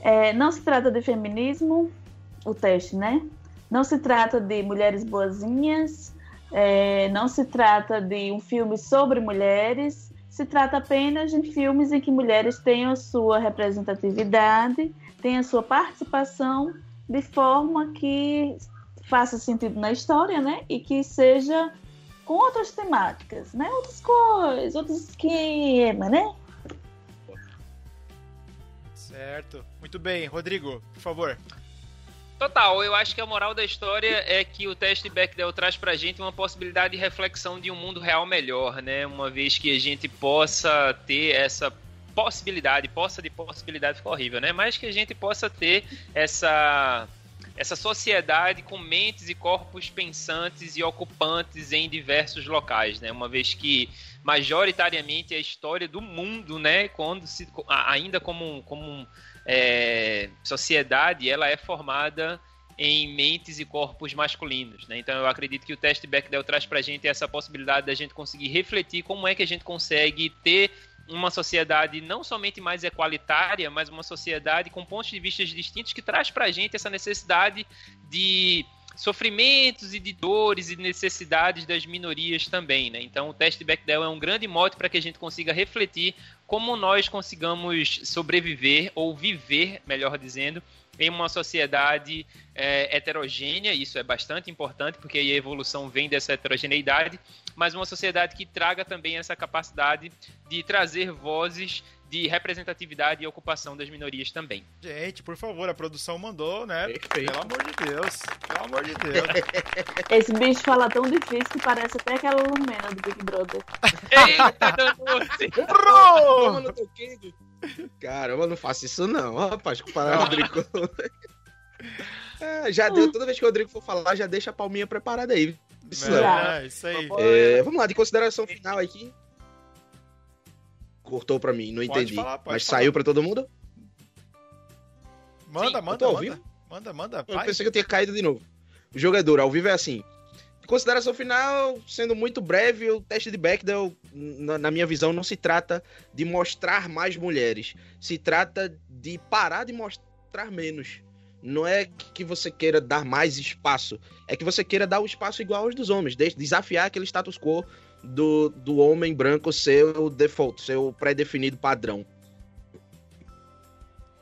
É, não se trata de feminismo, o teste, né? Não se trata de mulheres boazinhas, é, não se trata de um filme sobre mulheres, se trata apenas de filmes em que mulheres tenham a sua representatividade, tenham sua participação de forma que faça sentido na história, né? E que seja com outras temáticas, né? Outras coisas, outros esquemas, né? Certo. Muito bem. Rodrigo, por favor. Total, eu acho que a moral da história é que o teste Bechdel traz pra gente uma possibilidade de reflexão de um mundo real melhor, né? Uma vez que a gente possa ter essa possibilidade, possa de possibilidade ficou horrível, né? Mas que a gente possa ter essa essa sociedade com mentes e corpos pensantes e ocupantes em diversos locais, né? Uma vez que majoritariamente a história do mundo, né, quando se ainda como como é, sociedade, ela é formada em mentes e corpos masculinos, né? Então eu acredito que o teste Bechdel traz para a gente essa possibilidade da gente conseguir refletir como é que a gente consegue ter uma sociedade não somente mais equalitária, mas uma sociedade com pontos de vista distintos que traz para a gente essa necessidade de sofrimentos e de dores e necessidades das minorias também, né? Então o teste Bechdel é um grande mote para que a gente consiga refletir como nós consigamos sobreviver ou viver, melhor dizendo, em uma sociedade é, heterogênea, isso é bastante importante, porque a evolução vem dessa heterogeneidade, mas uma sociedade que traga também essa capacidade de trazer vozes de representatividade e ocupação das minorias também. Gente, por favor, a produção mandou, né? Perfeito. Pelo amor de Deus. Pelo amor de Deus. Esse bicho fala tão difícil que parece até aquela Lumena do Big Brother. Eita, Danone! Caramba, não faço isso não, rapaz, comparar o Rodrigo. É, já deu, toda vez que o Rodrigo for falar, já deixa a palminha preparada aí. Isso, é, isso aí. É, vamos lá, de consideração final aqui. Cortou pra mim, não entendi. Falar, Mas falar. saiu pra todo mundo? Manda, Sim, manda, manda. Manda, manda. Eu pensei que eu tinha caído de novo. O jogador, ao vivo é assim. Consideração final, sendo muito breve, o teste de Bechdel, na, minha visão, não se trata de mostrar mais mulheres. Se trata de parar de mostrar menos. Não é que você queira dar mais espaço, é que você queira dar o espaço igual aos dos homens, desafiar aquele status quo do, do homem branco ser o default, ser o pré-definido padrão.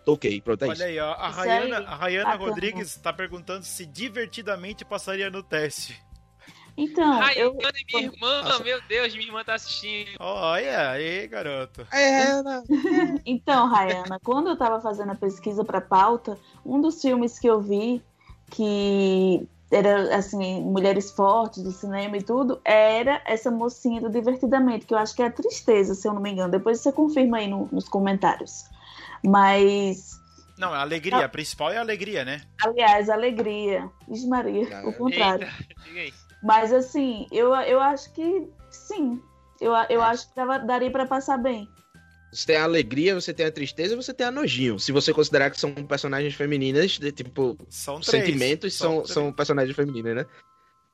Ok, pronto, é Olha isso. aí, ó, a Rayana, a Rayana Rodrigues está perguntando se divertidamente passaria no teste. Então, Ai, eu... minha irmã, Nossa. meu Deus, minha irmã tá assistindo. Olha aí, garoto. É, então, Rayana, quando eu tava fazendo a pesquisa pra pauta, um dos filmes que eu vi que era assim, mulheres fortes do cinema e tudo, era essa mocinha do Divertidamente, que eu acho que é a Tristeza, se eu não me engano. Depois você confirma aí no, nos comentários. Mas. Não, a alegria, a, a principal é a alegria, né? Aliás, alegria. Ixi, Maria, o contrário. Eita, Mas assim, eu, eu acho que sim. Eu, eu acho que dava, daria para passar bem. Você tem a alegria, você tem a tristeza, você tem a nojinho. Se você considerar que são personagens femininas, de, tipo, são três. sentimentos são, são, são personagens femininas, né?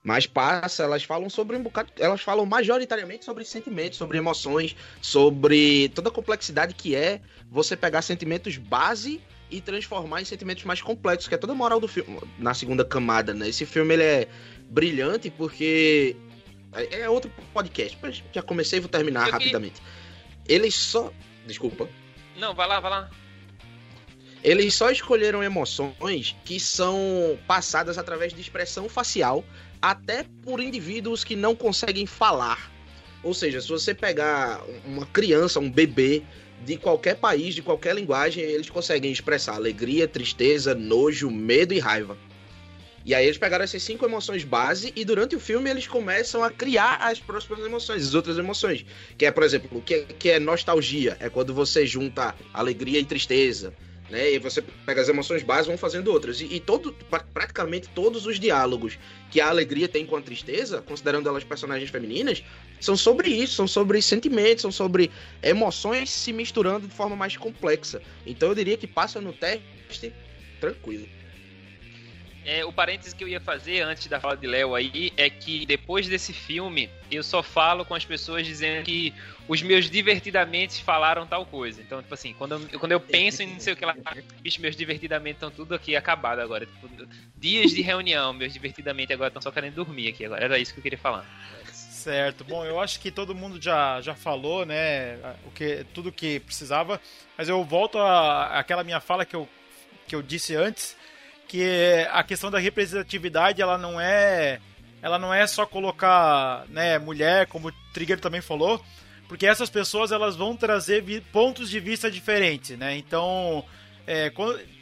Mas passa, elas falam sobre um bocado. Elas falam majoritariamente sobre sentimentos, sobre emoções, sobre toda a complexidade que é você pegar sentimentos base e transformar em sentimentos mais complexos, que é toda a moral do filme, na segunda camada, né? Esse filme ele é brilhante porque. É, é outro podcast, já comecei e vou terminar Eu rapidamente. Que... Eles só Desculpa. Não, vai lá, vai lá. Eles só escolheram emoções que são passadas através de expressão facial, até por indivíduos que não conseguem falar. Ou seja, se você pegar uma criança, um bebê de qualquer país, de qualquer linguagem, eles conseguem expressar alegria, tristeza, nojo, medo e raiva. E aí eles pegaram essas cinco emoções base e durante o filme eles começam a criar as próximas emoções, as outras emoções. Que é, por exemplo, o que, que é nostalgia? É quando você junta alegria e tristeza. Né? E você pega as emoções e vão fazendo outras. E, e todo, praticamente todos os diálogos que a alegria tem com a tristeza, considerando elas personagens femininas, são sobre isso, são sobre sentimentos, são sobre emoções se misturando de forma mais complexa. Então eu diria que passa no teste tranquilo. É, o parênteses que eu ia fazer antes da fala de Léo aí é que depois desse filme eu só falo com as pessoas dizendo que os meus divertidamente falaram tal coisa. Então, tipo assim, quando eu, quando eu penso em não sei o que lá, bicho, meus divertidamente estão tudo aqui acabado agora. Tipo, dias de reunião, meus divertidamente agora estão só querendo dormir aqui agora. Era isso que eu queria falar. Certo. Bom, eu acho que todo mundo já, já falou, né, o que, tudo que precisava, mas eu volto àquela minha fala que eu, que eu disse antes, que a questão da representatividade, ela não é ela não é só colocar, né, mulher, como o Trigger também falou, porque essas pessoas elas vão trazer pontos de vista diferentes, né? Então, é,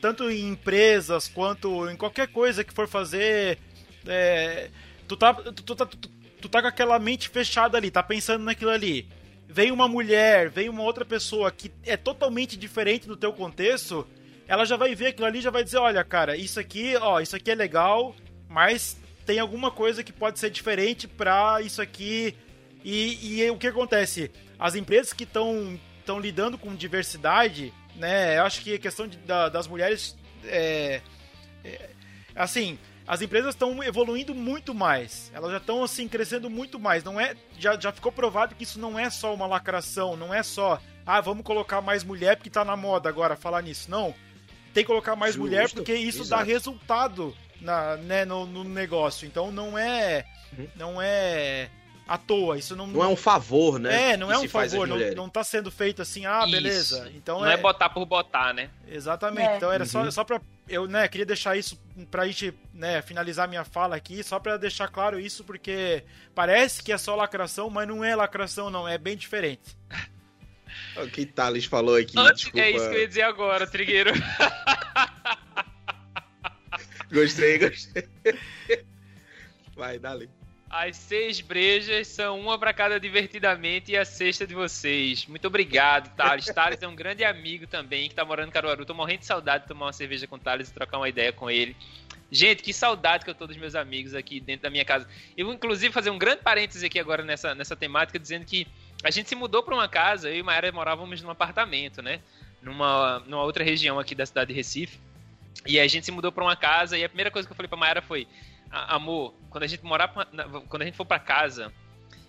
tanto em empresas quanto em qualquer coisa que for fazer, é, tu, tá, tu, tu, tu, tu tá com aquela mente fechada ali, tá pensando naquilo ali. Vem uma mulher, vem uma outra pessoa que é totalmente diferente do teu contexto, ela já vai ver aquilo ali já vai dizer, olha, cara, isso aqui, ó, isso aqui é legal, mas tem alguma coisa que pode ser diferente pra isso aqui. E, e o que acontece? As empresas que estão estão lidando com diversidade, né? Eu acho que a questão de, da, das mulheres é, é, assim, as empresas estão evoluindo muito mais. Elas já estão assim crescendo muito mais. Não é, já, já ficou provado que isso não é só uma lacração, não é só, ah, vamos colocar mais mulher porque tá na moda agora falar nisso. Não. Tem que colocar mais Justo, mulher porque isso exato. dá resultado na, né, no, no, negócio. Então não é uhum. não é à toa. Isso não, não é um favor, né? É, não é um favor. Não, não tá sendo feito assim, ah, beleza. Então não é... é botar por botar, né? Exatamente. É. Então era uhum. só, só pra eu né, queria deixar isso pra gente né, finalizar minha fala aqui, só para deixar claro isso, porque parece que é só lacração, mas não é lacração, não, é bem diferente. O que Thales falou aqui, Antes, desculpa. É isso que eu ia dizer agora, Trigueiro. gostei, gostei. Vai, dali. As seis brejas são uma para cada divertidamente e a sexta de vocês. Muito obrigado, Thales. Thales é um grande amigo também que tá morando em Caruaru. Tô morrendo de saudade de tomar uma cerveja com o Thales e trocar uma ideia com ele. Gente, que saudade que eu tô dos meus amigos aqui dentro da minha casa. Eu vou, inclusive, fazer um grande parêntese aqui agora nessa, nessa temática, dizendo que a gente se mudou para uma casa, eu e Maera morávamos num apartamento, né? Numa, numa outra região aqui da cidade de Recife. E a gente se mudou para uma casa e a primeira coisa que eu falei pra Maera foi: amor, quando a gente morar, quando a gente for para casa,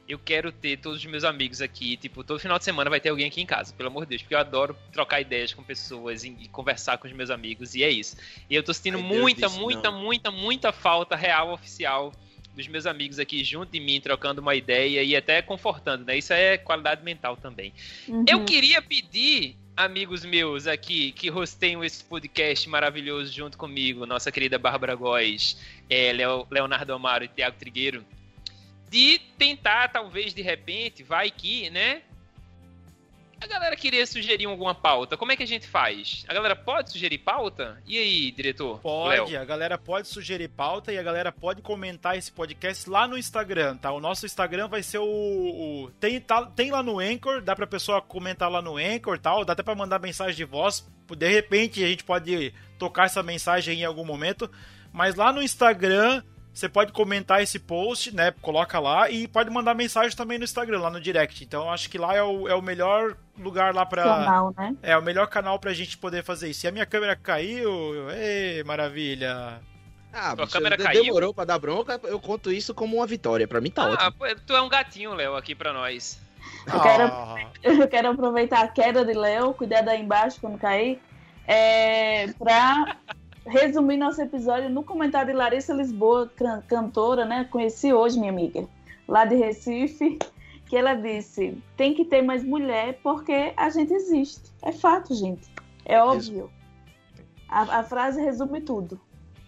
eu quero ter todos os meus amigos aqui, tipo, todo final de semana vai ter alguém aqui em casa, pelo amor de Deus, porque eu adoro trocar ideias com pessoas e, conversar com os meus amigos, e é isso. E eu tô sentindo Ai, muita, muita, muita, muita falta real oficial dos meus amigos aqui junto de mim, trocando uma ideia e até confortando, né? Isso é qualidade mental também. Uhum. Eu queria pedir amigos meus aqui que rosteiam esse podcast maravilhoso junto comigo, nossa querida Bárbara Góes, é, Leonardo Amaro e Tiago Trigueiro, de tentar, talvez, de repente, vai que, né? A galera queria sugerir alguma pauta. Como é que a gente faz? A galera pode sugerir pauta? E aí, diretor? Pode, Léo? a galera pode sugerir pauta e a galera pode comentar esse podcast lá no Instagram, tá? O nosso Instagram vai ser o. o... Tem, tá, tem lá no Anchor, dá pra pessoa comentar lá no Anchor tal, dá até pra mandar mensagem de voz. De repente a gente pode tocar essa mensagem em algum momento. Mas lá no Instagram você pode comentar esse post, né? Coloca lá e pode mandar mensagem também no Instagram, lá no direct. Então acho que lá é o, é o melhor lugar lá pra. Canal, né? É o melhor canal pra gente poder fazer isso. E a minha câmera caiu, ei, maravilha. Ah, a câmera caiu. Demorou pra dar bronca, eu conto isso como uma vitória. Pra mim tá ah, ótimo. Tu é um gatinho, Léo, aqui pra nós. Eu, quero, ah. eu quero aproveitar a queda de Léo, cuidar daí embaixo quando cair, é, pra resumir nosso episódio no comentário de Larissa Lisboa, cantora, né? Conheci hoje, minha amiga, lá de Recife, que ela disse: tem que ter mais mulher porque a gente existe. É fato, gente. É, é óbvio. A, a, frase resume tudo.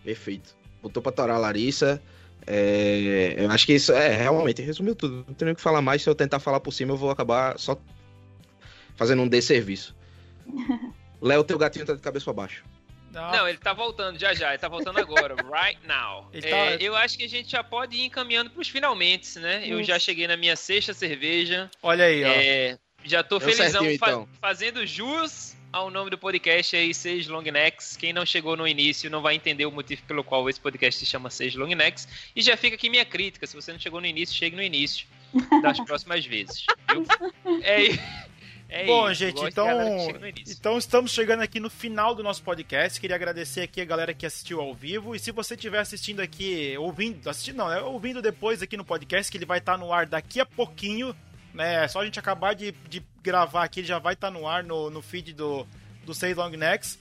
Perfeito. Botou pra torar a Larissa. É, eu acho que isso é realmente resumiu tudo. Não tenho o que falar mais. Se eu tentar falar por cima, eu vou acabar só fazendo um desserviço. Léo, teu gatinho tá de cabeça pra baixo. Não. Não, ele tá voltando já já, ele tá voltando agora, right now. É, tá... Eu acho que a gente já pode ir encaminhando pros finalmente, né? Isso. Eu já cheguei na minha sexta cerveja. Olha aí, é, ó. Já tô Deu felizão certinho, fa então. fazendo jus ao nome do podcast aí, Seis Long Necks. Quem não chegou no início não vai entender o motivo pelo qual esse podcast se chama Seis Long Necks. E já fica aqui minha crítica, se você não chegou no início, chegue no início das próximas vezes. Viu? É, É Bom, isso, gente, de então, então estamos chegando aqui no final do nosso podcast. Queria agradecer aqui a galera que assistiu ao vivo. E se você estiver assistindo aqui, ouvindo, assistindo não, né? Ouvindo depois aqui no podcast, que ele vai estar no ar daqui a pouquinho, né? É só a gente acabar de, de gravar aqui, ele já vai estar no ar no, no feed do, do Seis Long Necks.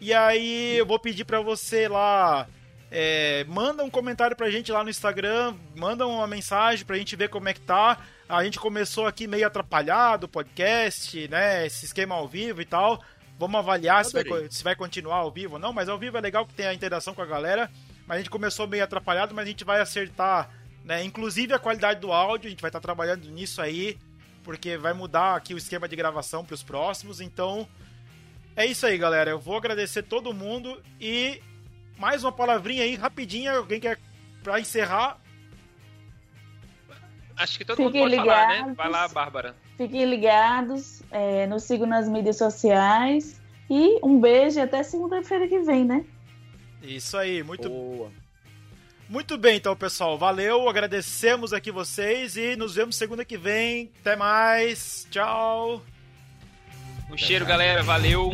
E aí eu vou pedir pra você lá. é, manda um comentário pra gente lá no Instagram, manda uma mensagem pra gente ver como é que tá. A gente começou aqui meio atrapalhado o podcast, né? Esse esquema ao vivo e tal. Vamos avaliar se vai, se vai continuar ao vivo ou não, mas ao vivo é legal que tem a interação com a galera. Mas a gente começou meio atrapalhado, mas a gente vai acertar, né? Inclusive a qualidade do áudio, a gente vai estar trabalhando nisso aí, porque vai mudar aqui o esquema de gravação para os próximos. Então, é isso aí, galera. Eu vou agradecer todo mundo e mais uma palavrinha aí, rapidinha. Alguém quer pra encerrar? Acho que todo Fiquem mundo pode falar, né? ligados. Vai lá, Bárbara. Fiquem ligados, é, nos sigam nas mídias sociais. E um beijo e até segunda-feira que vem, né? Isso aí, muito Boa. Muito bem, então, pessoal. Valeu, agradecemos aqui vocês e nos vemos segunda que vem. Até mais. Tchau. Um cheiro, galera. Valeu.